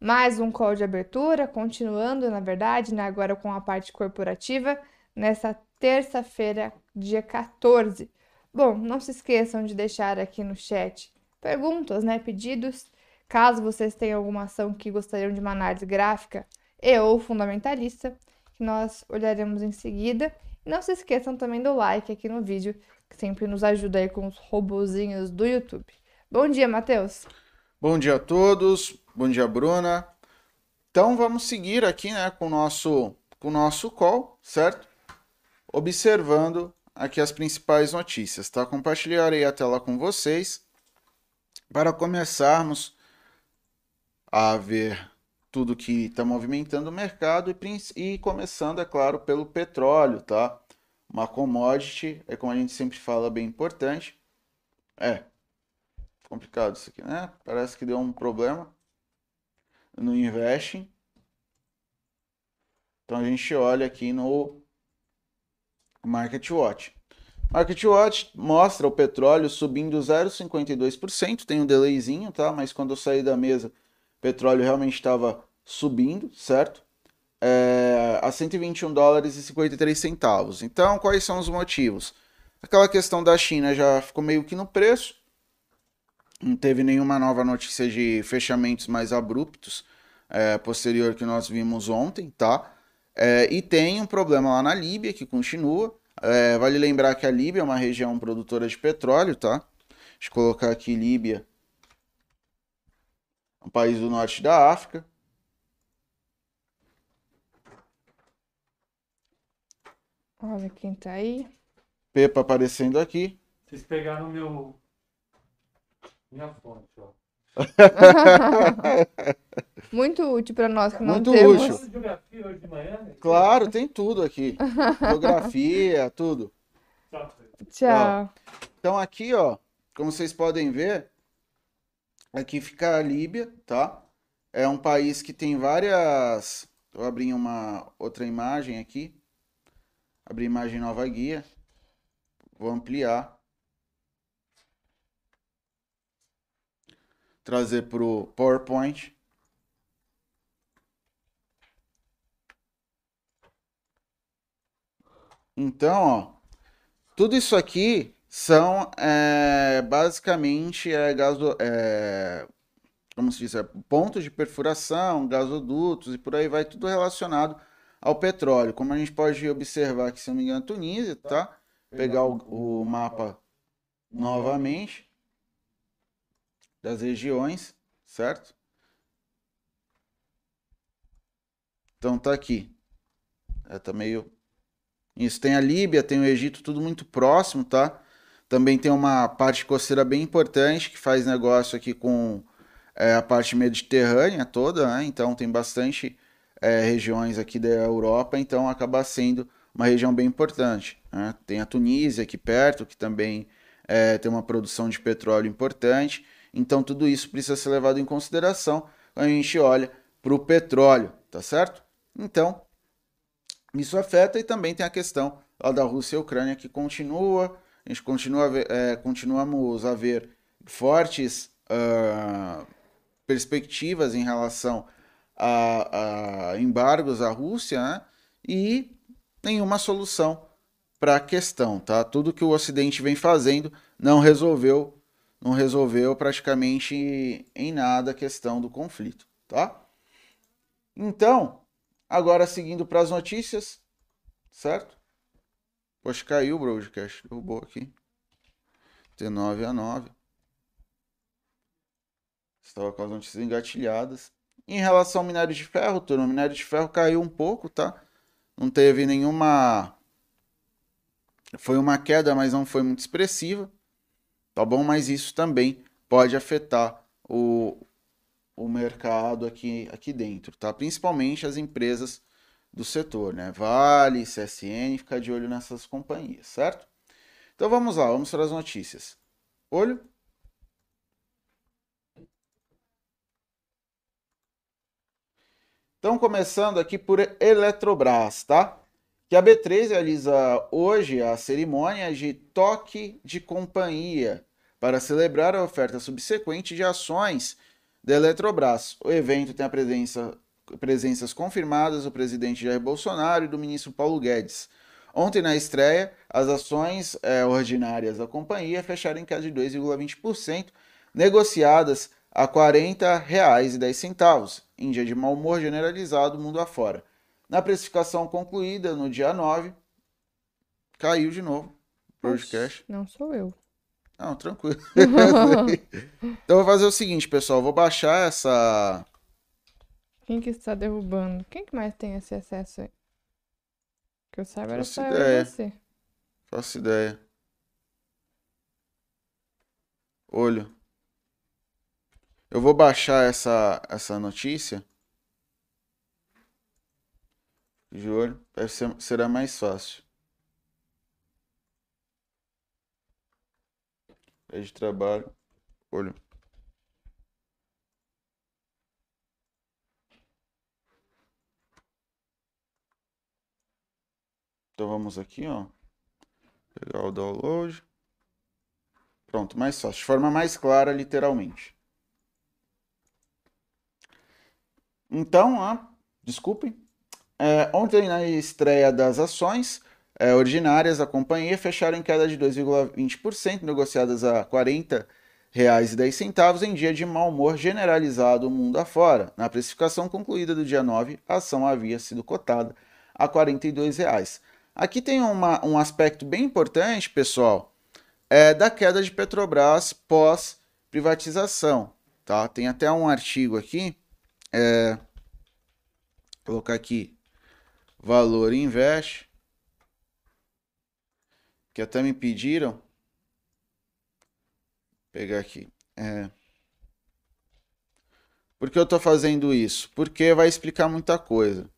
Mais um call de abertura, continuando, na verdade, né, agora com a parte corporativa, nessa terça-feira, dia 14. Bom, não se esqueçam de deixar aqui no chat perguntas, né, pedidos, caso vocês tenham alguma ação que gostariam de uma análise gráfica e ou fundamentalista, que nós olharemos em seguida. E não se esqueçam também do like aqui no vídeo, que sempre nos ajuda aí com os robozinhos do YouTube. Bom dia, Matheus. Bom dia a todos. Bom dia, Bruna. Então vamos seguir aqui, né, com o nosso com o nosso call, certo? Observando aqui as principais notícias, tá? Compartilharei a tela com vocês para começarmos a ver tudo que está movimentando o mercado e, e começando, é claro, pelo petróleo, tá? Uma commodity, é como a gente sempre fala, bem importante. É, complicado isso aqui, né? Parece que deu um problema no Investing. Então a gente olha aqui no Market Watch. Market Watch mostra o petróleo subindo 0,52%, tem um delayzinho, tá? Mas quando eu saí da mesa, o petróleo realmente estava subindo, certo? É, a 121 dólares e 53 centavos. Então, quais são os motivos? Aquela questão da China já ficou meio que no preço, não teve nenhuma nova notícia de fechamentos mais abruptos é, posterior que nós vimos ontem, tá? É, e tem um problema lá na Líbia que continua. É, vale lembrar que a Líbia é uma região produtora de petróleo, tá? Deixa eu colocar aqui Líbia, um país do norte da África. Olha quem tá aí. Pepa aparecendo aqui. Vocês pegaram meu. Minha fonte, ó. Muito útil para nós que não Muito temos. útil. Faço geografia hoje de manhã, né? Claro, tem tudo aqui. Geografia, tudo. Tchau. Tchau. Então aqui, ó, como vocês podem ver, aqui fica a Líbia, tá? É um país que tem várias. Vou abrir uma outra imagem aqui. Abrir imagem nova guia. Vou ampliar. Trazer para o PowerPoint. Então, ó, tudo isso aqui são é, basicamente é, gaso, é, como se diz, é, pontos de perfuração, gasodutos e por aí vai, tudo relacionado ao petróleo. Como a gente pode observar aqui, se não me engano, Tunísia, tá? Pegar o, o mapa novamente das regiões, certo? Então tá aqui. É, tá meio isso tem a Líbia, tem o Egito, tudo muito próximo, tá? Também tem uma parte costeira bem importante que faz negócio aqui com é, a parte mediterrânea toda, né? Então tem bastante é, regiões aqui da Europa, então acaba sendo uma região bem importante. Né? Tem a Tunísia aqui perto, que também é, tem uma produção de petróleo importante. Então tudo isso precisa ser levado em consideração quando a gente olha para o petróleo, tá certo? Então isso afeta e também tem a questão da Rússia e Ucrânia que continua, a gente continua é, continuamos a ver fortes uh, perspectivas em relação a, a, embargos à Rússia né? e nenhuma solução para a questão, tá? Tudo que o Ocidente vem fazendo não resolveu, não resolveu praticamente em nada a questão do conflito, tá? Então, Agora, seguindo para as notícias, certo? Poxa, caiu o broadcast, derrubou aqui. T9 a 9. Estava com as notícias engatilhadas. Em relação ao minério de ferro, turma, o minério de ferro caiu um pouco, tá? Não teve nenhuma. Foi uma queda, mas não foi muito expressiva. Tá bom? Mas isso também pode afetar o, o mercado aqui, aqui dentro, tá? Principalmente as empresas do setor, né? Vale, CSN, ficar de olho nessas companhias, certo? Então vamos lá, vamos para as notícias. Olho. Então, começando aqui por Eletrobras, tá? Que a B3 realiza hoje a cerimônia de toque de companhia para celebrar a oferta subsequente de ações da Eletrobras. O evento tem a presença, presenças confirmadas do presidente Jair Bolsonaro e do ministro Paulo Guedes. Ontem, na estreia, as ações é, ordinárias da companhia fecharam em queda de 2,20%, negociadas a R$ 40,10, em dia de mau humor generalizado mundo afora. Na precificação concluída no dia 9, caiu de novo. Broadcast. Não sou eu. Não, tranquilo. então eu vou fazer o seguinte, pessoal. Vou baixar essa. Quem que está derrubando? Quem que mais tem esse acesso aí? Que eu saiba era só eu ideia. você. Faço ideia. Olho. Eu vou baixar essa, essa notícia. De olho. Ser, será mais fácil. É de trabalho. Olho. Então vamos aqui, ó. Pegar o download. Pronto, mais fácil. De forma mais clara, literalmente. Então, ó, desculpem. É, ontem, na estreia das ações é, ordinárias da companhia, fecharam em queda de 2,20%, negociadas a R$ 40,10 em dia de mau humor generalizado mundo afora. Na precificação concluída do dia 9, a ação havia sido cotada a R$ 42,00. Aqui tem uma, um aspecto bem importante, pessoal, é da queda de Petrobras pós privatização, tá? Tem até um artigo aqui, é, vou colocar aqui valor investe, que até me pediram, vou pegar aqui, é, por que eu estou fazendo isso? Porque vai explicar muita coisa.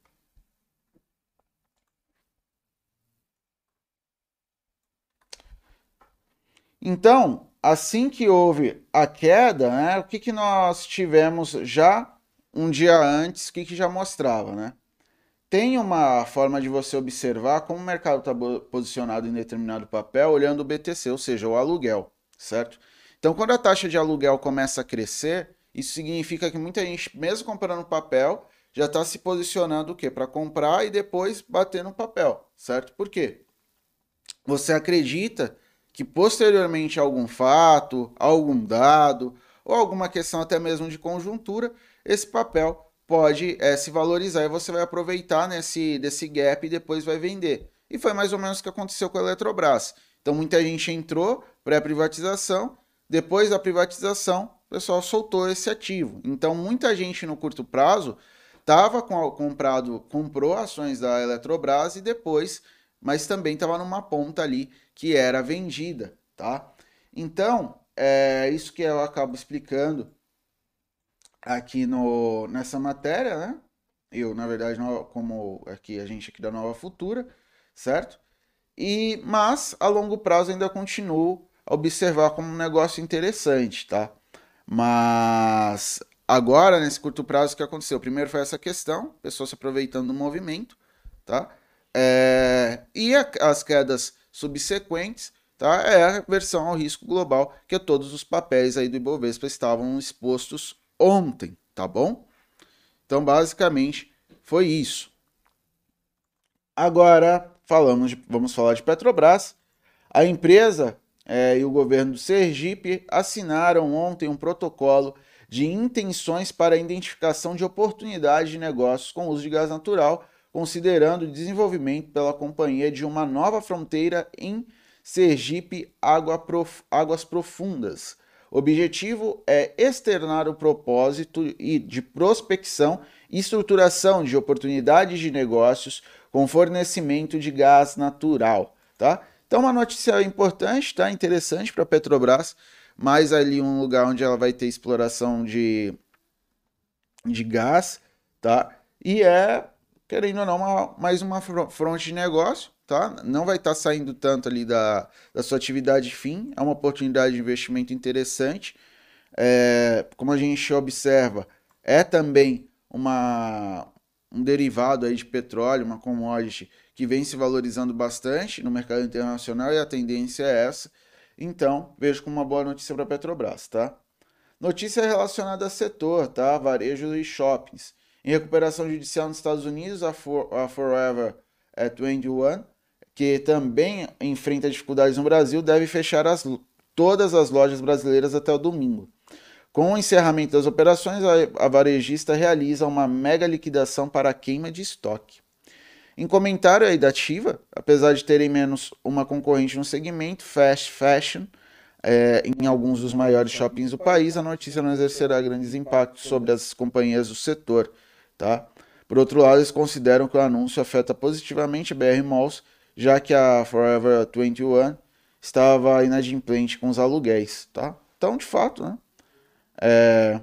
Então, assim que houve a queda, né, o que, que nós tivemos já um dia antes, o que, que já mostrava, né? Tem uma forma de você observar como o mercado está posicionado em determinado papel olhando o BTC, ou seja, o aluguel, certo? Então, quando a taxa de aluguel começa a crescer, isso significa que muita gente, mesmo comprando papel, já está se posicionando o quê? Para comprar e depois bater no papel, certo? Por quê? Você acredita que posteriormente a algum fato, algum dado ou alguma questão até mesmo de conjuntura, esse papel pode é, se valorizar e você vai aproveitar nesse desse gap e depois vai vender. E foi mais ou menos o que aconteceu com a Eletrobras. Então muita gente entrou pré-privatização, depois da privatização, o pessoal soltou esse ativo. Então muita gente no curto prazo estava comprado, comprou ações da Eletrobras e depois, mas também estava numa ponta ali que era vendida, tá? Então, é isso que eu acabo explicando aqui no, nessa matéria, né? Eu, na verdade, como aqui a gente aqui da Nova Futura, certo? E, mas, a longo prazo ainda continuo a observar como um negócio interessante, tá? Mas agora, nesse curto prazo, o que aconteceu? Primeiro foi essa questão, pessoas se aproveitando do movimento, tá? É, e a, as quedas subsequentes, tá? É a versão ao risco global que todos os papéis aí do Ibovespa estavam expostos ontem, tá bom? Então, basicamente, foi isso. Agora, falamos de, vamos falar de Petrobras. A empresa é, e o governo do Sergipe assinaram ontem um protocolo de intenções para a identificação de oportunidades de negócios com uso de gás natural considerando o desenvolvimento pela companhia de uma nova fronteira em Sergipe Água Prof... Águas Profundas. Objetivo é externar o propósito de prospecção e estruturação de oportunidades de negócios com fornecimento de gás natural, tá? Então uma notícia importante, tá? Interessante para a Petrobras, mais ali um lugar onde ela vai ter exploração de, de gás, tá? E é querendo ou não, uma, mais uma fronte de negócio, tá? Não vai estar tá saindo tanto ali da, da sua atividade fim, é uma oportunidade de investimento interessante. É, como a gente observa, é também uma, um derivado aí de petróleo, uma commodity que vem se valorizando bastante no mercado internacional e a tendência é essa. Então, vejo como uma boa notícia para a Petrobras, tá? Notícia relacionada a setor, tá? Varejo e shoppings. Em recuperação judicial nos Estados Unidos, a, For, a Forever at 21, que também enfrenta dificuldades no Brasil, deve fechar as, todas as lojas brasileiras até o domingo. Com o encerramento das operações, a, a varejista realiza uma mega liquidação para a queima de estoque. Em comentário aí da Ativa, apesar de terem menos uma concorrente no segmento, fast fashion, é, em alguns dos maiores shoppings do país, a notícia não exercerá grandes impactos sobre as companhias do setor. Tá? Por outro lado, eles consideram que o anúncio afeta positivamente BR Malls, já que a Forever 21 estava inadimplente com os aluguéis. Tá? Então, de fato, né? É...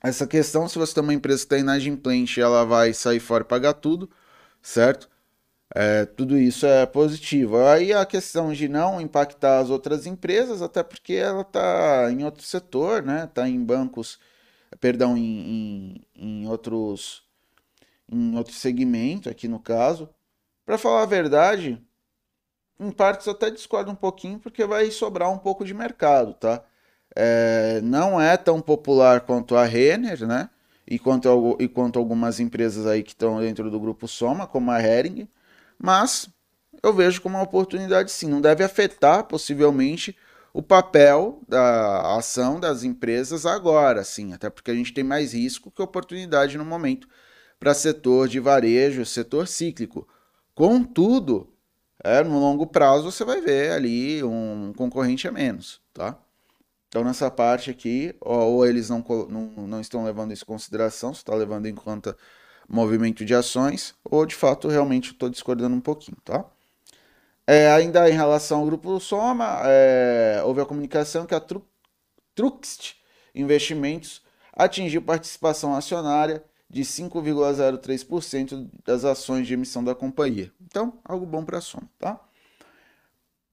essa questão, se você tem uma empresa que está inadimplente, ela vai sair fora e pagar tudo, certo? É, tudo isso é positivo. Aí a questão de não impactar as outras empresas, até porque ela está em outro setor, né? Está em bancos perdão, em, em, em outros em outro segmento, aqui no caso. Para falar a verdade, em partes até discordo um pouquinho, porque vai sobrar um pouco de mercado, tá? É, não é tão popular quanto a Renner, né? E quanto, e quanto algumas empresas aí que estão dentro do grupo Soma, como a Hering, mas eu vejo como uma oportunidade sim. Não deve afetar, possivelmente, o papel da ação das empresas agora, sim, até porque a gente tem mais risco que oportunidade no momento para setor de varejo, setor cíclico. Contudo, é, no longo prazo você vai ver ali um concorrente a menos, tá? Então nessa parte aqui, ou, eles não, não, não estão levando isso em consideração, você está levando em conta movimento de ações, ou de fato realmente estou discordando um pouquinho, tá? É, ainda em relação ao grupo Soma, é, houve a comunicação que a Tru Truxt Investimentos atingiu participação acionária de 5,03% das ações de emissão da companhia. Então, algo bom para a Soma, tá?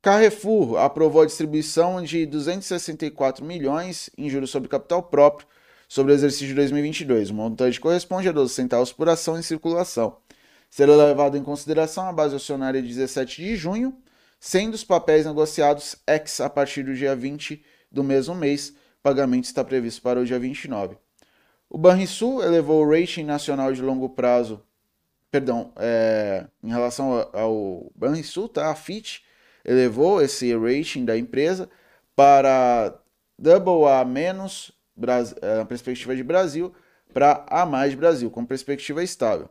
Carrefour aprovou a distribuição de 264 milhões em juros sobre capital próprio sobre o exercício de 2022. O montante corresponde a 12 centavos por ação em circulação. Será levado em consideração a base acionária de 17 de junho, sendo os papéis negociados ex a partir do dia 20 do mesmo mês. O pagamento está previsto para o dia 29. O Banrisul elevou o rating nacional de longo prazo, perdão, é, em relação ao, Banrisul, tá? A Fitch elevou esse rating da empresa para double A menos é, a perspectiva de Brasil para A Brasil, com perspectiva estável.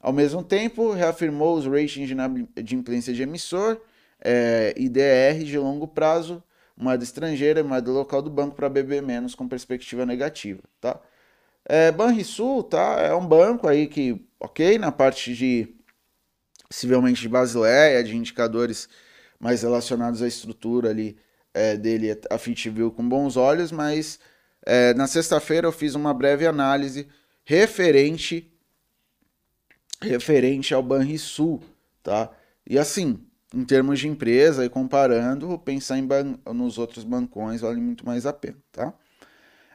Ao mesmo tempo, reafirmou os ratings de inadimplência de emissor, é, IDR de longo prazo, moeda estrangeira e moeda local do banco para BB- com perspectiva negativa, tá? É, Banrisul, tá? É um banco aí que, ok, na parte de, possivelmente de Basileia, de indicadores mais relacionados à estrutura ali é, dele, a FIT viu com bons olhos, mas é, na sexta-feira eu fiz uma breve análise referente referente ao Banrisul, tá? E assim, em termos de empresa e comparando, pensar em nos outros bancões vale muito mais a pena, tá?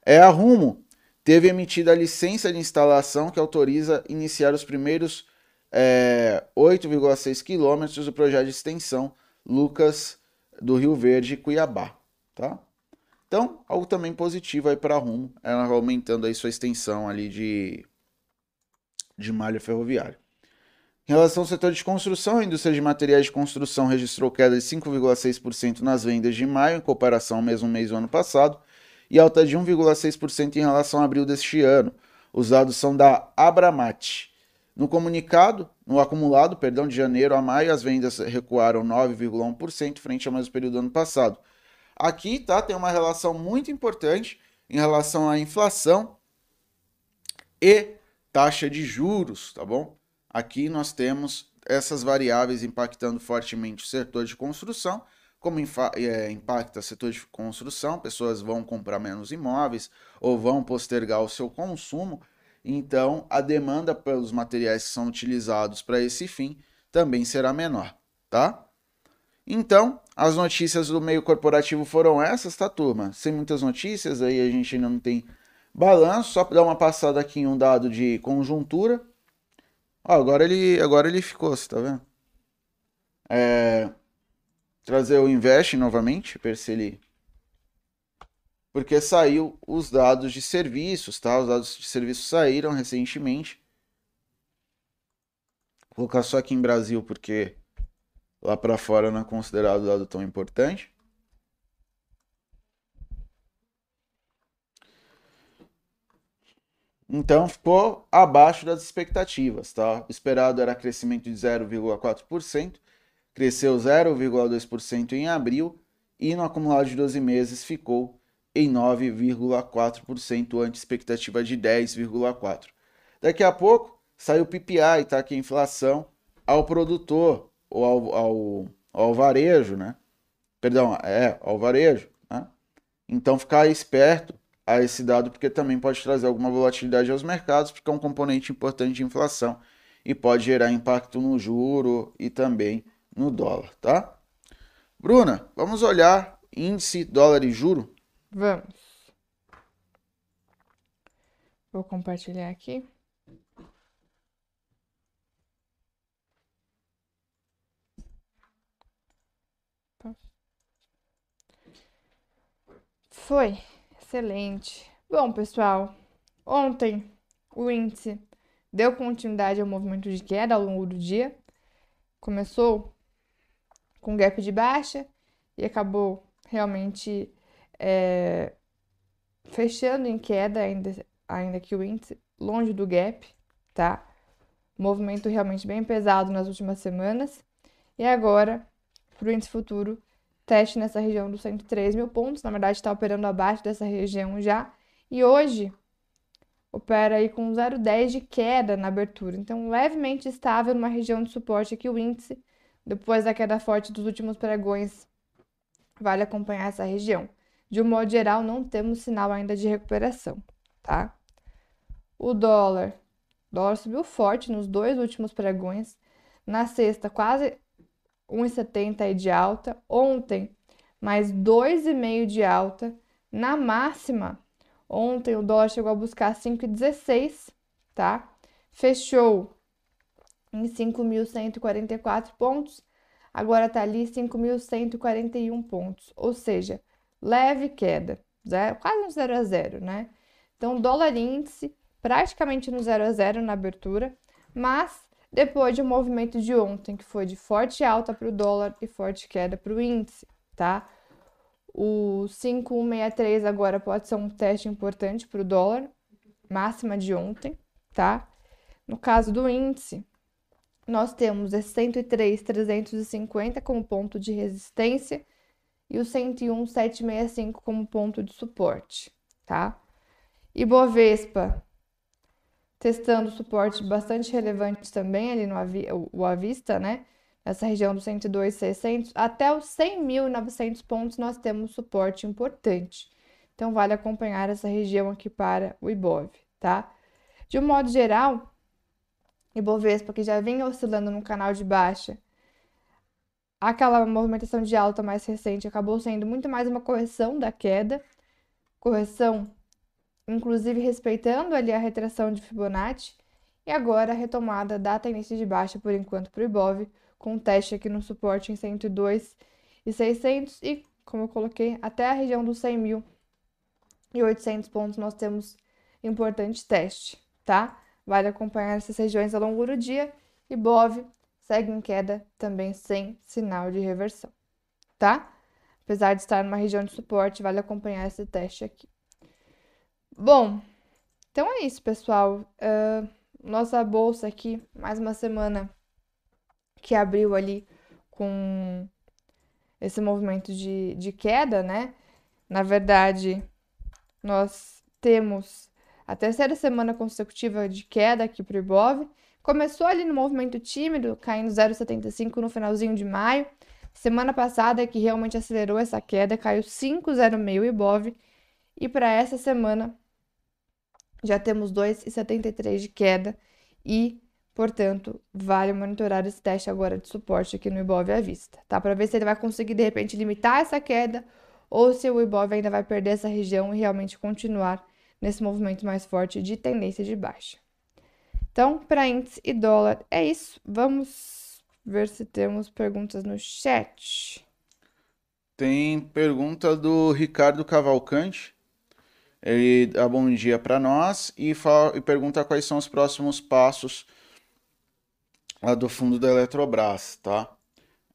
É a Rumo teve emitida a licença de instalação que autoriza iniciar os primeiros é, 8,6 quilômetros do projeto de extensão Lucas do Rio Verde, Cuiabá, tá? Então, algo também positivo aí para a Rumo, ela aumentando aí sua extensão ali de, de malha ferroviária. Em relação ao setor de construção, a indústria de materiais de construção registrou queda de 5,6% nas vendas de maio em comparação ao mesmo mês do ano passado e alta de 1,6% em relação a abril deste ano. Os dados são da Abramat. No comunicado, no acumulado, perdão, de janeiro a maio, as vendas recuaram 9,1% frente ao mesmo período do ano passado. Aqui, tá, tem uma relação muito importante em relação à inflação e taxa de juros, tá bom? Aqui nós temos essas variáveis impactando fortemente o setor de construção. Como é, impacta setor de construção, pessoas vão comprar menos imóveis ou vão postergar o seu consumo. Então, a demanda pelos materiais que são utilizados para esse fim também será menor, tá? Então, as notícias do meio corporativo foram essas, tá, turma? Sem muitas notícias, aí a gente ainda não tem balanço. Só para dar uma passada aqui em um dado de conjuntura. Ó, agora ele, agora ele ficou, você tá vendo? É, trazer o Invest novamente, ver se ele... Porque saiu os dados de serviços, tá? Os dados de serviços saíram recentemente. Vou colocar só aqui em Brasil, porque lá para fora não é considerado dado tão importante. Então ficou abaixo das expectativas, tá? O esperado era crescimento de 0,4%, cresceu 0,2% em abril e no acumulado de 12 meses ficou em 9,4% ante expectativa de 10,4%. Daqui a pouco sai o PPI, tá? Que é a inflação ao produtor ou ao, ao, ao varejo, né? Perdão, é, ao varejo, né? Então ficar esperto a esse dado, porque também pode trazer alguma volatilidade aos mercados, porque é um componente importante de inflação e pode gerar impacto no juro e também no dólar, tá? Bruna, vamos olhar índice dólar e juro? Vamos. Vou compartilhar aqui. Foi excelente. Bom, pessoal, ontem o índice deu continuidade ao movimento de queda ao longo do dia. Começou com gap de baixa e acabou realmente é, fechando em queda, ainda, ainda que o índice longe do gap, tá? movimento realmente bem pesado nas últimas semanas. E agora, para o índice futuro, teste nessa região dos 103 mil pontos. Na verdade, está operando abaixo dessa região já. E hoje opera aí com 0,10 de queda na abertura. Então, levemente estável numa região de suporte aqui o índice. Depois da queda forte dos últimos pregões, vale acompanhar essa região. De um modo geral, não temos sinal ainda de recuperação, tá? O dólar, o dólar subiu forte nos dois últimos pregões. Na sexta, quase 1,70 de alta. Ontem, mais 2,5 de alta. Na máxima, ontem o dólar chegou a buscar 5,16, tá? Fechou em 5.144 pontos. Agora tá ali 5.141 pontos, ou seja, leve queda, zero, quase um 0 a 0, né? Então, dólar índice praticamente no 0 a 0 na abertura, mas depois de um movimento de ontem, que foi de forte alta para o dólar e forte queda para o índice, tá? O 5163 agora pode ser um teste importante para o dólar, máxima de ontem, tá? No caso do índice, nós temos esse 103,350 como ponto de resistência e o 101,765 como ponto de suporte, tá? E Bovespa testando suporte bastante relevante também ali no o Avista, né? Nessa região dos 102,600 até os 100.900 pontos nós temos suporte importante. Então vale acompanhar essa região aqui para o Ibov, tá? De um modo geral, Ibovespa que já vinha oscilando no canal de baixa, aquela movimentação de alta mais recente acabou sendo muito mais uma correção da queda, correção inclusive respeitando ali a retração de Fibonacci, e agora a retomada da tendência de baixa por enquanto para o Ibov, com um teste aqui no suporte em 102 e 600 e, como eu coloquei, até a região dos 100 mil e 800 pontos nós temos importante teste, tá? Vale acompanhar essas regiões ao longo do dia. e Bov segue em queda também sem sinal de reversão, tá? Apesar de estar numa região de suporte, vale acompanhar esse teste aqui. Bom, então é isso, pessoal. Uh, nossa bolsa aqui, mais uma semana que abriu ali com esse movimento de, de queda, né? Na verdade, nós temos a terceira semana consecutiva de queda aqui para o Ibov. Começou ali no movimento tímido, caindo 0,75 no finalzinho de maio. Semana passada, que realmente acelerou essa queda, caiu 5,06 o Ibov. E para essa semana, já temos 2,73 de queda e, portanto, vale monitorar esse teste agora de suporte aqui no Ibov à vista, tá? Para ver se ele vai conseguir de repente limitar essa queda ou se o Ibov ainda vai perder essa região e realmente continuar nesse movimento mais forte de tendência de baixa. Então, para índice e dólar é isso. Vamos ver se temos perguntas no chat. Tem pergunta do Ricardo Cavalcante. Ele dá bom dia para nós e, fala, e pergunta quais são os próximos passos lá do fundo da Eletrobras, tá?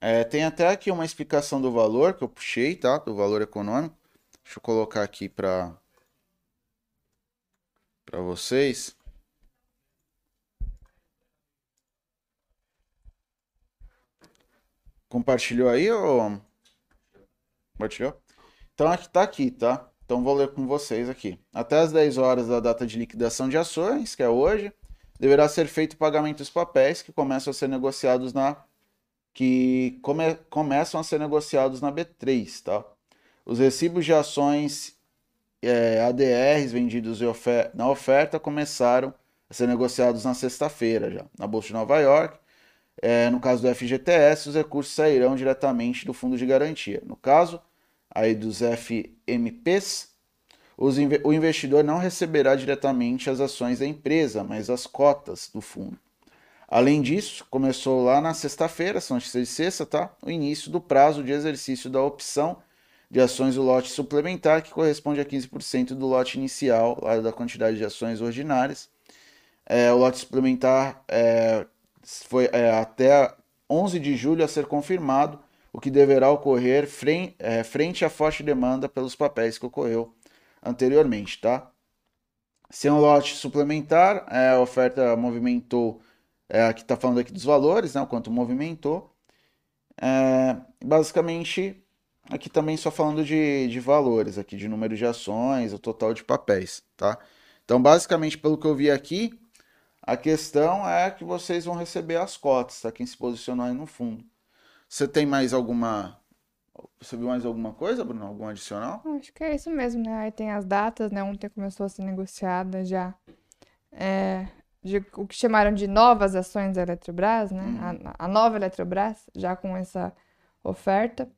É, tem até aqui uma explicação do valor que eu puxei, tá? Do valor econômico. Deixa eu colocar aqui para para vocês. Compartilhou aí ou compartilhou? Então aqui tá aqui, tá? Então vou ler com vocês aqui. Até as 10 horas da data de liquidação de ações, que é hoje, deverá ser feito o pagamento dos papéis que começam a ser negociados na que come, começam a ser negociados na B3, tá? Os recibos de ações é, ADRs vendidos ofer na oferta começaram a ser negociados na sexta-feira já, na Bolsa de Nova York. É, no caso do FGTS, os recursos sairão diretamente do fundo de garantia. No caso aí dos FMPs, o investidor não receberá diretamente as ações da empresa, mas as cotas do fundo. Além disso, começou lá na sexta-feira, são notícias de sexta, tá? O início do prazo de exercício da opção de ações do lote suplementar, que corresponde a 15% do lote inicial, lá da quantidade de ações ordinárias. É, o lote suplementar é, foi é, até 11 de julho a ser confirmado o que deverá ocorrer frente, é, frente à forte demanda pelos papéis que ocorreu anteriormente, tá? Sem um lote suplementar, é, a oferta movimentou É, aqui está falando aqui dos valores, né? O quanto movimentou. É, basicamente, aqui também só falando de, de valores, aqui de número de ações, o total de papéis, tá? Então, basicamente, pelo que eu vi aqui, a questão é que vocês vão receber as cotas, tá? Quem se posicionou aí no fundo. Você tem mais alguma. Você viu mais alguma coisa, Bruno? Algum adicional? Acho que é isso mesmo, né? Aí tem as datas, né? Ontem começou a ser negociada já é, de, o que chamaram de novas ações da Eletrobras, né? A, a nova Eletrobras, já com essa oferta.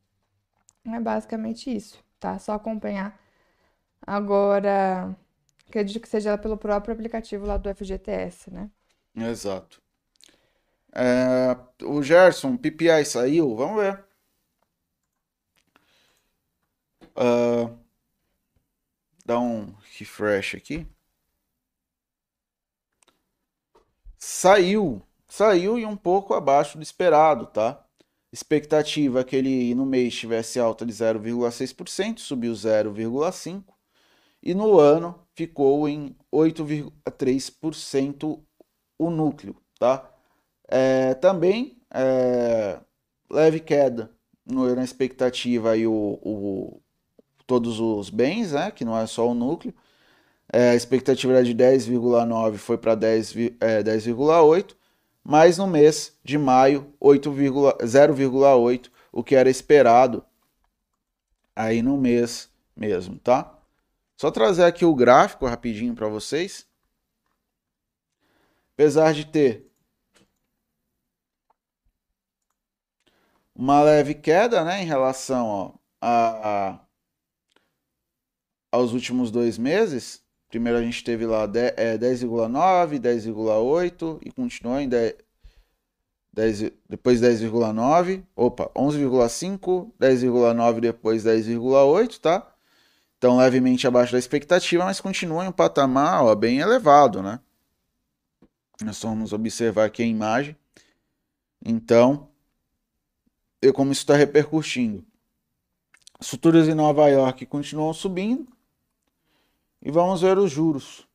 É basicamente isso, tá? Só acompanhar. Agora, acredito que seja pelo próprio aplicativo lá do FGTS, né? Exato. É, o Gerson, PPI saiu? Vamos ver. Ah, dá um refresh aqui. Saiu. Saiu e um pouco abaixo do esperado, tá? Expectativa é que ele no mês tivesse alta de 0,6%, subiu 0,5%. E no ano ficou em 8,3% o núcleo, tá? É, também é, leve queda na expectativa aí o, o, todos os bens, né? Que não é só o núcleo. É, a expectativa era de 10,9 foi para 10,8, é, 10,8, mas no mês de maio 0,8, o que era esperado aí no mês mesmo, tá? Só trazer aqui o gráfico rapidinho para vocês. Apesar de ter uma leve queda, né, em relação ó, a, a, aos últimos dois meses. Primeiro a gente teve lá 10,9, 10,8 é, e continuou em 10, 10 depois 10,9, opa, 11,5, 10,9 depois 10,8, tá? Então levemente abaixo da expectativa, mas continua em um patamar ó, bem elevado, né? Nós vamos observar aqui a imagem. Então, e como isso está repercutindo. As futuras em Nova York continuam subindo. E vamos ver os juros.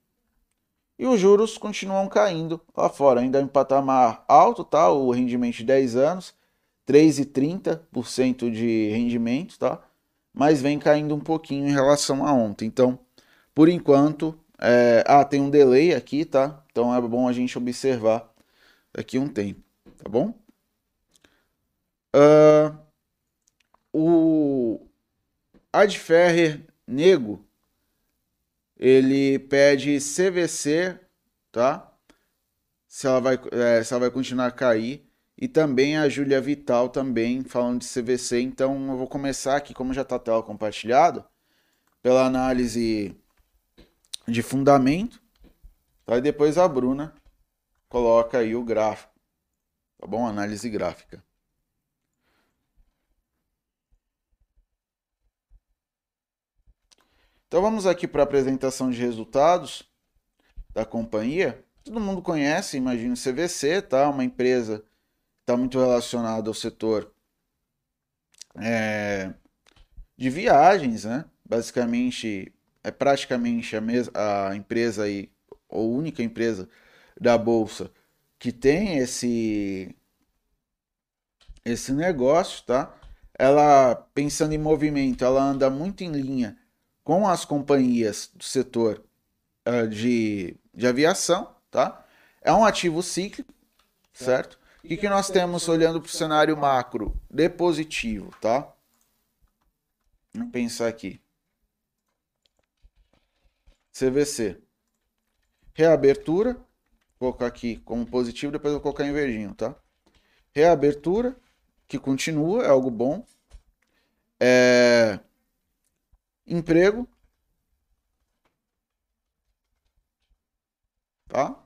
E os juros continuam caindo lá fora, ainda em patamar alto, tá? O rendimento de 10 anos, 3,30% de rendimento, tá? Mas vem caindo um pouquinho em relação a ontem. Então, por enquanto, é... ah, tem um delay aqui, tá? Então é bom a gente observar daqui um tempo, tá bom? Uh, o Adferrer Nego ele pede CVC, tá? Se ela vai, é, se ela vai continuar a cair. E também a Júlia Vital também falando de CVC. Então eu vou começar aqui, como já está a tela compartilhado, pela análise de fundamento. Tá? E depois a Bruna coloca aí o gráfico. Tá bom? Análise gráfica. Então vamos aqui para a apresentação de resultados da companhia. Todo mundo conhece, imagino, CVC, tá? Uma empresa está muito relacionada ao setor é, de viagens, né? Basicamente, é praticamente a, a empresa aí, ou única empresa da Bolsa que tem esse, esse negócio, tá? Ela, pensando em movimento, ela anda muito em linha com as companhias do setor uh, de, de aviação, tá? É um ativo cíclico, certo? O que, que nós temos olhando para o cenário macro de positivo, tá? Vamos pensar aqui. CVC. Reabertura. Vou colocar aqui como positivo, depois vou colocar em verdinho, tá? Reabertura, que continua, é algo bom. É emprego, tá?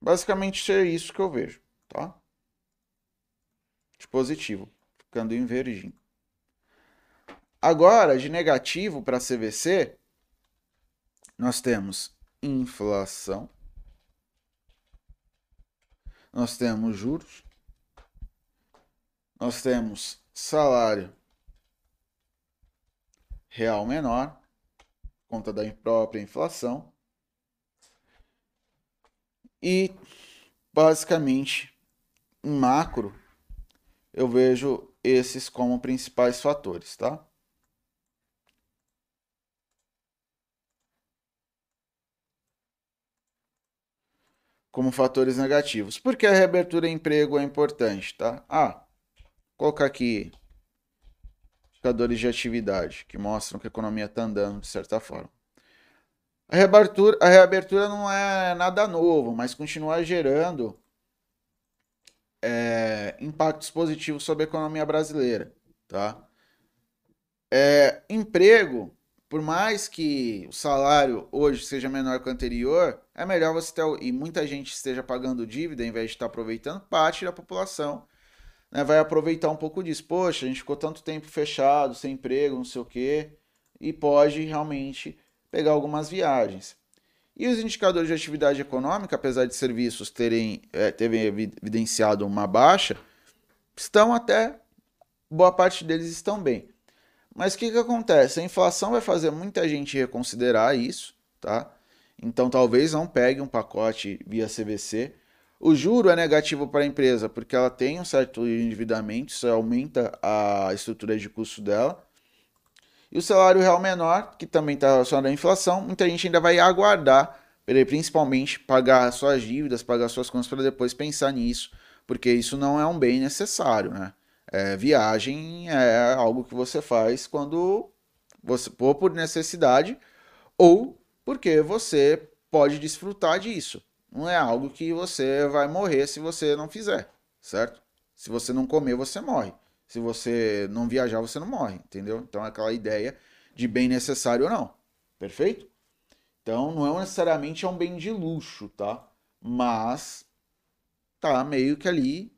Basicamente é isso que eu vejo, tá? De positivo, ficando em verdinho. Agora, de negativo para CVC, nós temos inflação, nós temos juros, nós temos salário real menor, conta da própria inflação. E basicamente, em macro, eu vejo esses como principais fatores, tá? Como fatores negativos. Por que a reabertura em emprego é importante, tá? Ah, colocar aqui indicadores de atividade que mostram que a economia está andando de certa forma. A reabertura, a reabertura não é nada novo, mas continua gerando é, impactos positivos sobre a economia brasileira, tá? É, emprego, por mais que o salário hoje seja menor que o anterior, é melhor você ter e muita gente esteja pagando dívida em vez de estar aproveitando parte da população, né, vai aproveitar um pouco disso. Poxa, a gente ficou tanto tempo fechado, sem emprego, não sei o quê, e pode realmente pegar algumas viagens. E os indicadores de atividade econômica, apesar de serviços terem, é, terem evidenciado uma baixa, estão até, boa parte deles estão bem. Mas o que, que acontece? A inflação vai fazer muita gente reconsiderar isso, tá? Então talvez não pegue um pacote via CVC. O juro é negativo para a empresa porque ela tem um certo endividamento, isso aumenta a estrutura de custo dela. E o salário real menor, que também está relacionado à inflação, muita gente ainda vai aguardar, principalmente pagar suas dívidas, pagar suas contas para depois pensar nisso, porque isso não é um bem necessário, né? É, viagem é algo que você faz quando você ou por necessidade ou porque você pode desfrutar disso. Não é algo que você vai morrer se você não fizer, certo? Se você não comer, você morre. Se você não viajar, você não morre, entendeu? Então é aquela ideia de bem necessário ou não. Perfeito? Então não é necessariamente é um bem de luxo, tá? Mas tá meio que ali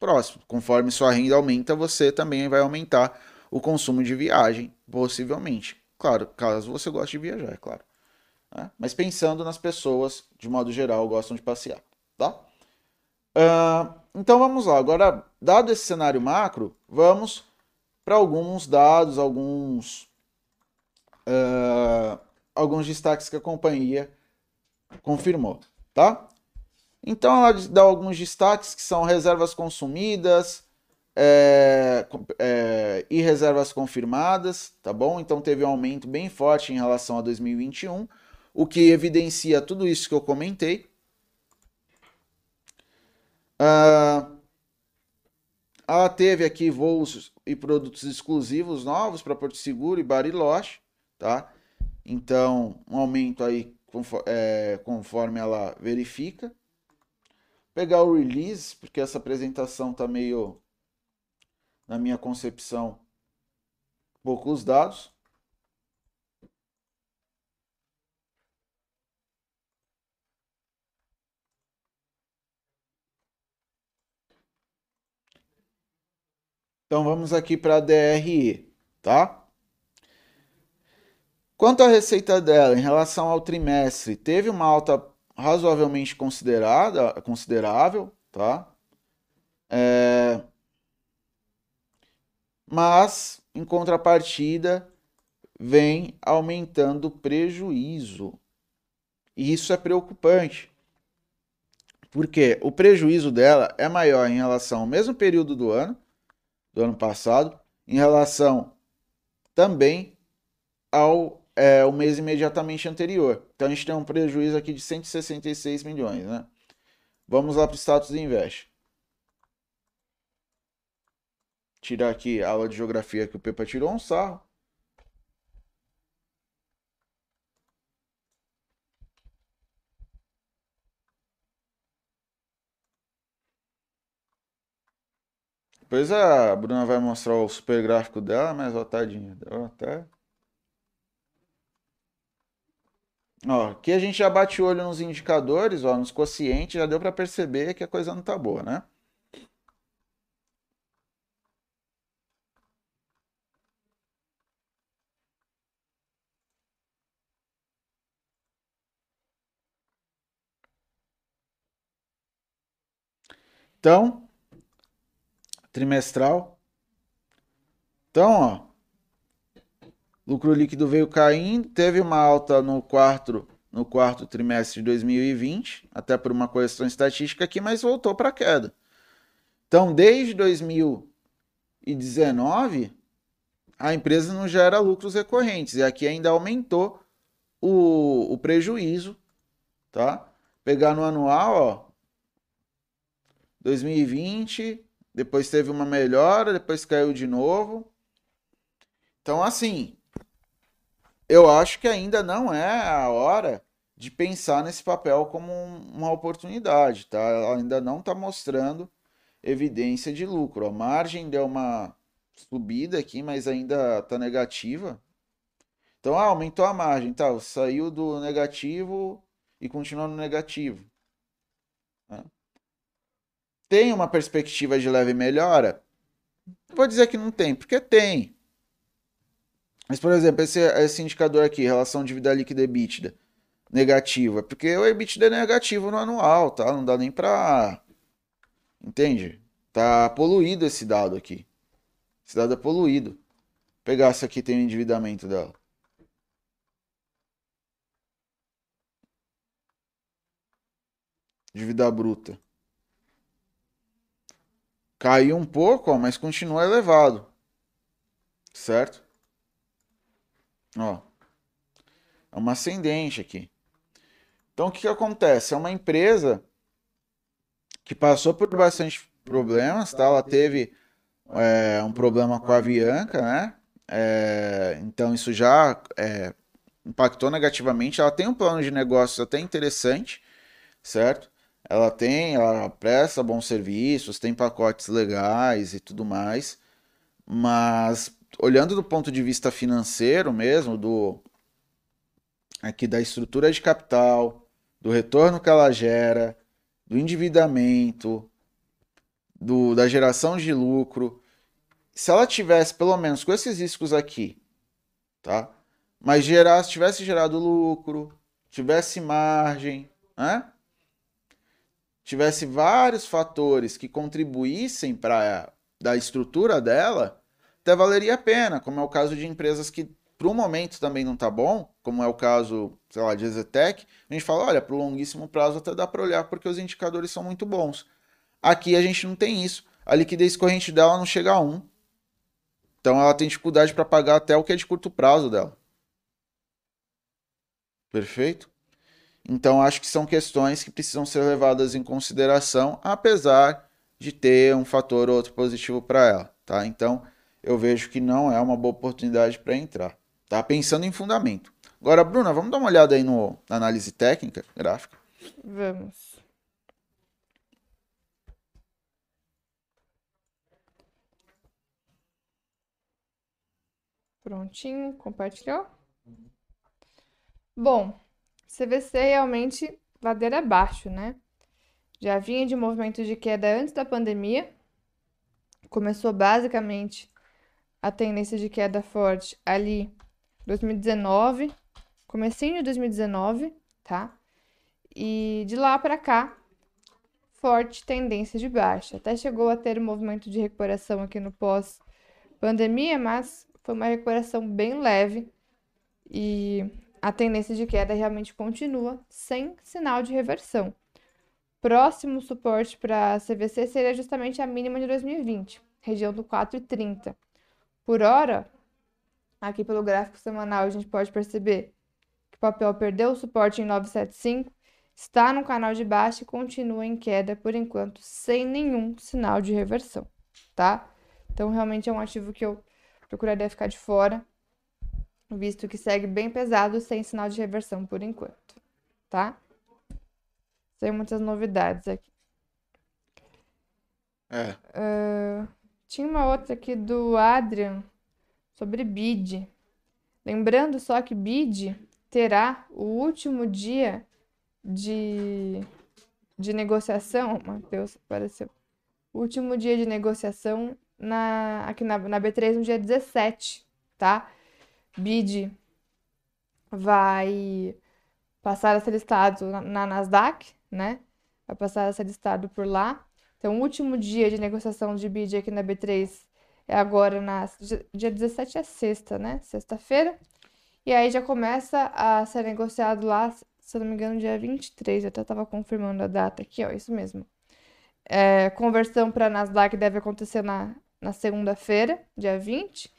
próximo. Conforme sua renda aumenta, você também vai aumentar o consumo de viagem, possivelmente. Claro, caso você goste de viajar, é claro. Né? Mas pensando nas pessoas, de modo geral, gostam de passear, tá? Uh, então vamos lá. Agora, dado esse cenário macro, vamos para alguns dados, alguns, uh, alguns destaques que a companhia confirmou, tá? Então ela dá alguns destaques que são reservas consumidas é, é, e reservas confirmadas, tá bom? Então teve um aumento bem forte em relação a 2021, o que evidencia tudo isso que eu comentei. Uh, ela teve aqui voos e produtos exclusivos novos para Porto Seguro e Bariloche, tá? Então, um aumento aí é, conforme ela verifica. Pegar o release, porque essa apresentação tá meio, na minha concepção, poucos dados. Então vamos aqui para a DRE, tá? Quanto à receita dela em relação ao trimestre, teve uma alta razoavelmente considerada, considerável, tá? É... Mas, em contrapartida, vem aumentando o prejuízo. E isso é preocupante. Porque o prejuízo dela é maior em relação ao mesmo período do ano, do ano passado, em relação também ao é, o mês imediatamente anterior. Então a gente tem um prejuízo aqui de 166 milhões, né? Vamos lá para o status do Invest. Tirar aqui a aula de geografia que o Pepa tirou um sarro. Depois a Bruna vai mostrar o super gráfico dela, mas ó, tadinha. Deu até. Ó, aqui a gente já bate o olho nos indicadores, ó, nos quocientes, já deu para perceber que a coisa não tá boa, né? Então, trimestral. Então, ó, lucro líquido veio caindo, teve uma alta no quarto no quarto trimestre de 2020, até por uma correção estatística aqui, mas voltou para queda. Então, desde 2019, a empresa não gera lucros recorrentes e aqui ainda aumentou o, o prejuízo, tá? Pegar no anual, ó, 2020, depois teve uma melhora, depois caiu de novo. Então, assim, eu acho que ainda não é a hora de pensar nesse papel como uma oportunidade, tá? Ela ainda não está mostrando evidência de lucro. A margem deu uma subida aqui, mas ainda está negativa. Então, ah, aumentou a margem, tá? Saiu do negativo e continua no negativo. Né? Tem uma perspectiva de leve melhora? Vou dizer que não tem, porque tem. Mas, por exemplo, esse, esse indicador aqui, relação dívida líquida EBITDA, negativa, porque o EBITDA é negativo no anual, tá? Não dá nem pra. Entende? Tá poluído esse dado aqui. Esse dado é poluído. Vou pegar esse aqui, tem o endividamento dela. Dívida bruta. Caiu um pouco, ó, mas continua elevado. Certo? Ó. É uma ascendente aqui. Então, o que, que acontece? É uma empresa que passou por bastante problemas, tá? Ela teve é, um problema com a Avianca, né? É, então, isso já é, impactou negativamente. Ela tem um plano de negócios até interessante, certo? Ela tem, ela presta bons serviços, tem pacotes legais e tudo mais, mas olhando do ponto de vista financeiro mesmo, do aqui da estrutura de capital, do retorno que ela gera, do endividamento, do, da geração de lucro, se ela tivesse pelo menos com esses riscos aqui, tá? Mas gerasse, tivesse gerado lucro, tivesse margem, né? Tivesse vários fatores que contribuíssem para da estrutura dela, até valeria a pena, como é o caso de empresas que para o momento também não está bom, como é o caso, sei lá, de Ezetec, a gente fala, olha, para o longuíssimo prazo até dá para olhar porque os indicadores são muito bons. Aqui a gente não tem isso. A liquidez corrente dela não chega a 1. Então ela tem dificuldade para pagar até o que é de curto prazo dela. Perfeito? Então, acho que são questões que precisam ser levadas em consideração, apesar de ter um fator ou outro positivo para ela, tá? Então, eu vejo que não é uma boa oportunidade para entrar, tá? Pensando em fundamento. Agora, Bruna, vamos dar uma olhada aí no, na análise técnica, gráfica? Vamos. Prontinho, compartilhou? Bom, CVC realmente ladeira abaixo, né? Já vinha de movimento de queda antes da pandemia. Começou basicamente a tendência de queda forte ali 2019, comecinho de 2019, tá? E de lá para cá, forte tendência de baixa. Até chegou a ter um movimento de recuperação aqui no pós pandemia, mas foi uma recuperação bem leve e a tendência de queda realmente continua sem sinal de reversão. Próximo suporte para a CVC seria justamente a mínima de 2020, região do 4,30. Por hora, aqui pelo gráfico semanal, a gente pode perceber que o papel perdeu o suporte em 975, está no canal de baixa e continua em queda por enquanto, sem nenhum sinal de reversão, tá? Então, realmente é um ativo que eu procuraria ficar de fora visto que segue bem pesado sem sinal de reversão por enquanto, tá? Sem muitas novidades aqui. É. Uh, tinha uma outra aqui do Adrian sobre BID. Lembrando só que BID terá o último dia de, de negociação. Matheus apareceu. O último dia de negociação na, aqui na, na B3 no dia 17, tá? BID vai passar a ser listado na Nasdaq, né? Vai passar a ser listado por lá. Então, o último dia de negociação de BID aqui na B3 é agora na dia 17 é sexta, né? Sexta-feira. E aí já começa a ser negociado lá se eu não me engano, dia 23. Eu até estava confirmando a data aqui, ó, isso mesmo. É, conversão para Nasdaq deve acontecer na, na segunda-feira, dia 20,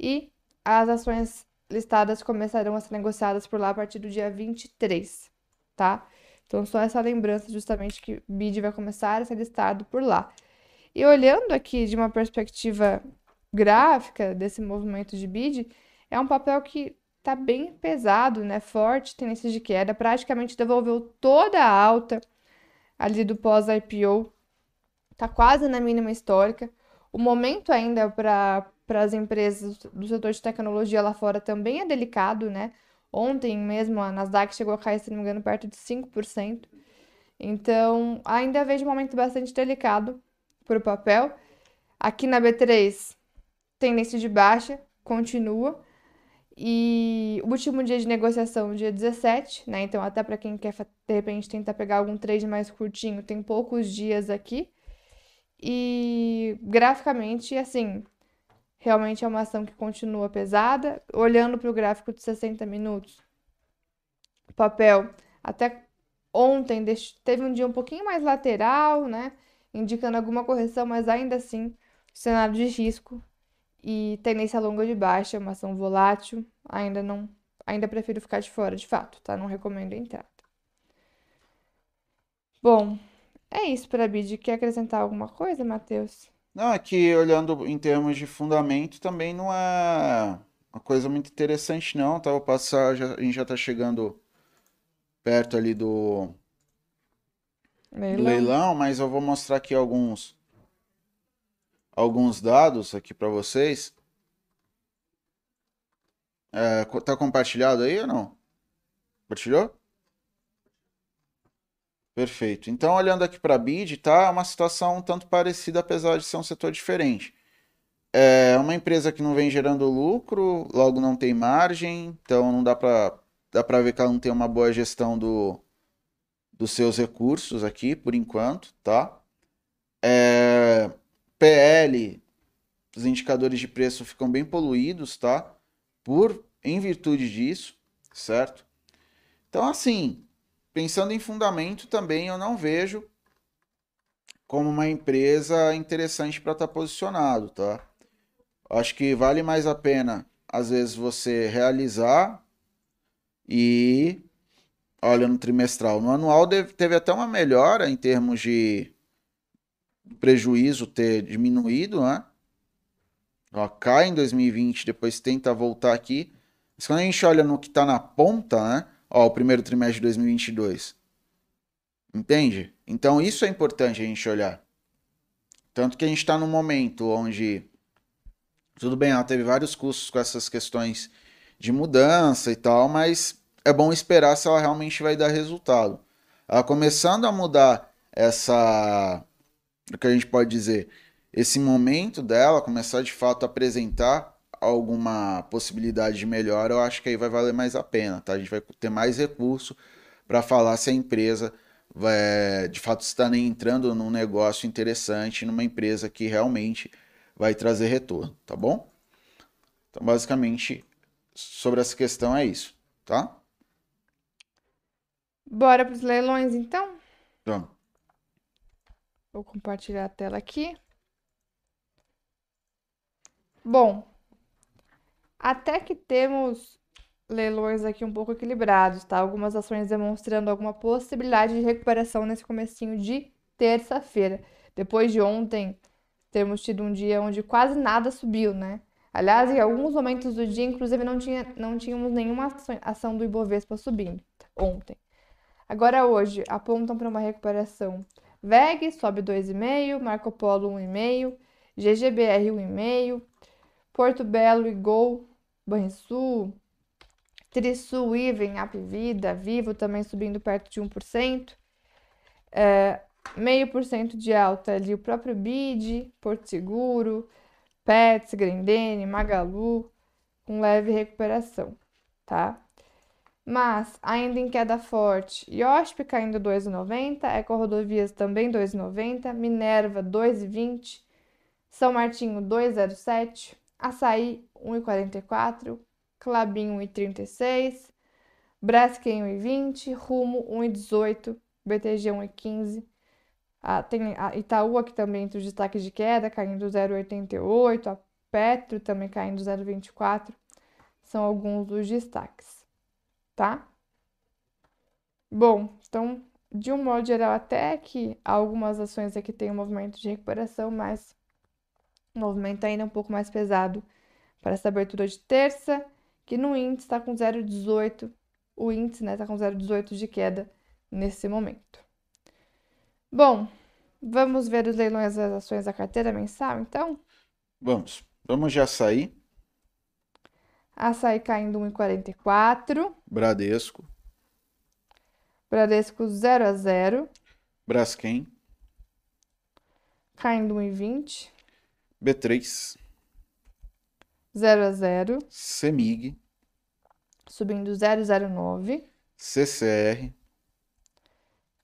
e as ações listadas começarão a ser negociadas por lá a partir do dia 23, tá? Então, só essa lembrança justamente que BID vai começar a ser listado por lá. E olhando aqui de uma perspectiva gráfica desse movimento de BID, é um papel que está bem pesado, né? Forte, tendência de queda, praticamente devolveu toda a alta ali do pós-IPO, está quase na mínima histórica. O momento ainda para as empresas do setor de tecnologia lá fora também é delicado, né? Ontem mesmo a Nasdaq chegou a cair, se não me engano, perto de 5%. Então, ainda vejo um momento bastante delicado para o papel. Aqui na B3, tendência de baixa, continua. E o último dia de negociação, dia 17, né? Então, até para quem quer, de repente, tentar pegar algum trade mais curtinho, tem poucos dias aqui. E graficamente, assim, realmente é uma ação que continua pesada. Olhando para o gráfico de 60 minutos, o papel até ontem teve um dia um pouquinho mais lateral, né? Indicando alguma correção, mas ainda assim, cenário de risco e tendência longa de baixa, uma ação volátil, ainda não, ainda prefiro ficar de fora, de fato, tá? Não recomendo a entrada. Bom, é isso para a BID. Quer acrescentar alguma coisa, Matheus? Não, é que olhando em termos de fundamento também não é uma coisa muito interessante, não. Tá? Vou passar, já, a gente já está chegando perto ali do Leilão. leilão, mas eu vou mostrar aqui alguns alguns dados aqui para vocês. É, tá compartilhado aí ou não? Compartilhou? Perfeito. Então, olhando aqui para a BID, tá uma situação um tanto parecida, apesar de ser um setor diferente. É uma empresa que não vem gerando lucro, logo não tem margem, então não dá para dá para ver que ela não tem uma boa gestão do, dos seus recursos aqui, por enquanto, tá? É, PL, os indicadores de preço ficam bem poluídos, tá? Por em virtude disso, certo? Então, assim, pensando em fundamento também, eu não vejo como uma empresa interessante para estar posicionado, tá? Acho que vale mais a pena, às vezes, você realizar e olha no trimestral. No anual teve até uma melhora em termos de prejuízo ter diminuído, né? Ó, cai em 2020, depois tenta voltar aqui. Mas quando a gente olha no que está na ponta, né? Ó, o primeiro trimestre de 2022. Entende? Então isso é importante a gente olhar. Tanto que a gente está num momento onde, tudo bem, ela teve vários custos com essas questões de mudança e tal, mas é bom esperar se ela realmente vai dar resultado. Ela começando a mudar essa, o que a gente pode dizer, esse momento dela, começar de fato a apresentar alguma possibilidade de melhora, eu acho que aí vai valer mais a pena, tá? A gente vai ter mais recurso para falar se a empresa vai, de fato está nem entrando num negócio interessante, numa empresa que realmente vai trazer retorno, tá bom? Então, basicamente, sobre essa questão é isso, tá? Bora para os leilões, então? Então, Vou compartilhar a tela aqui. Bom, até que temos leilões aqui um pouco equilibrados, tá? Algumas ações demonstrando alguma possibilidade de recuperação nesse comecinho de terça-feira. Depois de ontem termos tido um dia onde quase nada subiu, né? Aliás, em alguns momentos do dia, inclusive, não tinha, não tínhamos nenhuma ação, ação do Ibovespa subindo ontem. Agora hoje apontam para uma recuperação. VEG sobe 2,5, Marco Polo 1,5, GGBR 1,5, Porto Belo e Gol, Banrisul, Trisul, Iven, Apvida, Vivo também subindo perto de 1%. É, meio por cento de alta ali o próprio BID, Porto Seguro, Pets, Grendene, Magalu, com leve recuperação, tá? Mas ainda em queda forte, IOSP caindo 2,90, Eco-Rodovias também 2,90, Minerva 2,20, São Martinho 2,07, Açaí 1,44, Clabin 1,36, Braskem 1,20, Rumo 1,18, BTG 1,15. Ah, tem a Itaú aqui também entre os destaques de queda, caindo 0,88, a Petro também caindo 0,24. São alguns dos destaques, tá? Bom, então, de um modo geral, até que algumas ações aqui têm um movimento de recuperação, mas o movimento ainda é um pouco mais pesado para essa abertura de terça, que no índice está com 0,18, o índice está né, tá com 0,18 de queda nesse momento. Bom, vamos ver os leilões das ações da carteira mensal, então? Vamos. Vamos de açaí. Açaí caindo 1,44. Bradesco. Bradesco 0 a 0. Braskem. Caindo 1,20. B3. 0 a 0. Semig. Subindo 0,09. CCR.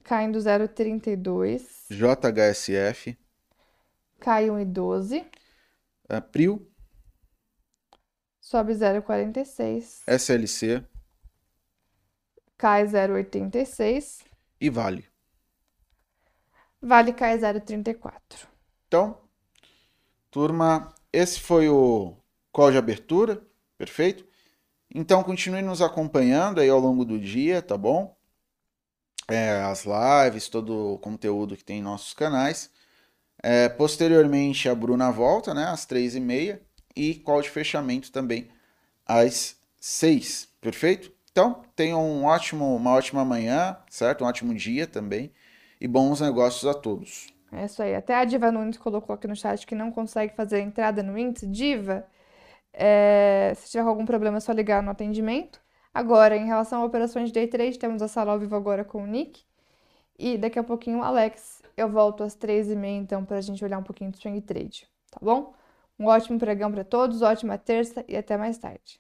Caindo 0,32. JHSF. Cai 1,12. Uh, Prio. Sobe 0,46. SLC. Cai 0,86. E Vale. Vale cai 0,34. Então, turma, esse foi o call de abertura, perfeito? Então, continue nos acompanhando aí ao longo do dia, tá bom? É, as lives, todo o conteúdo que tem em nossos canais. É, posteriormente, a Bruna volta, né, às três e meia. E call de fechamento também às seis, perfeito? Então, tenham um ótimo, uma ótima manhã, certo? Um ótimo dia também. E bons negócios a todos. É isso aí. Até a Diva Nunes colocou aqui no chat que não consegue fazer entrada no índice. Diva, é, se tiver algum problema, é só ligar no atendimento. Agora, em relação a operações de day trade, temos a sala ao vivo agora com o Nick. E daqui a pouquinho o Alex. Eu volto às três e meia, então, para a gente olhar um pouquinho do swing trade, tá bom? Um ótimo pregão para todos, ótima terça e até mais tarde.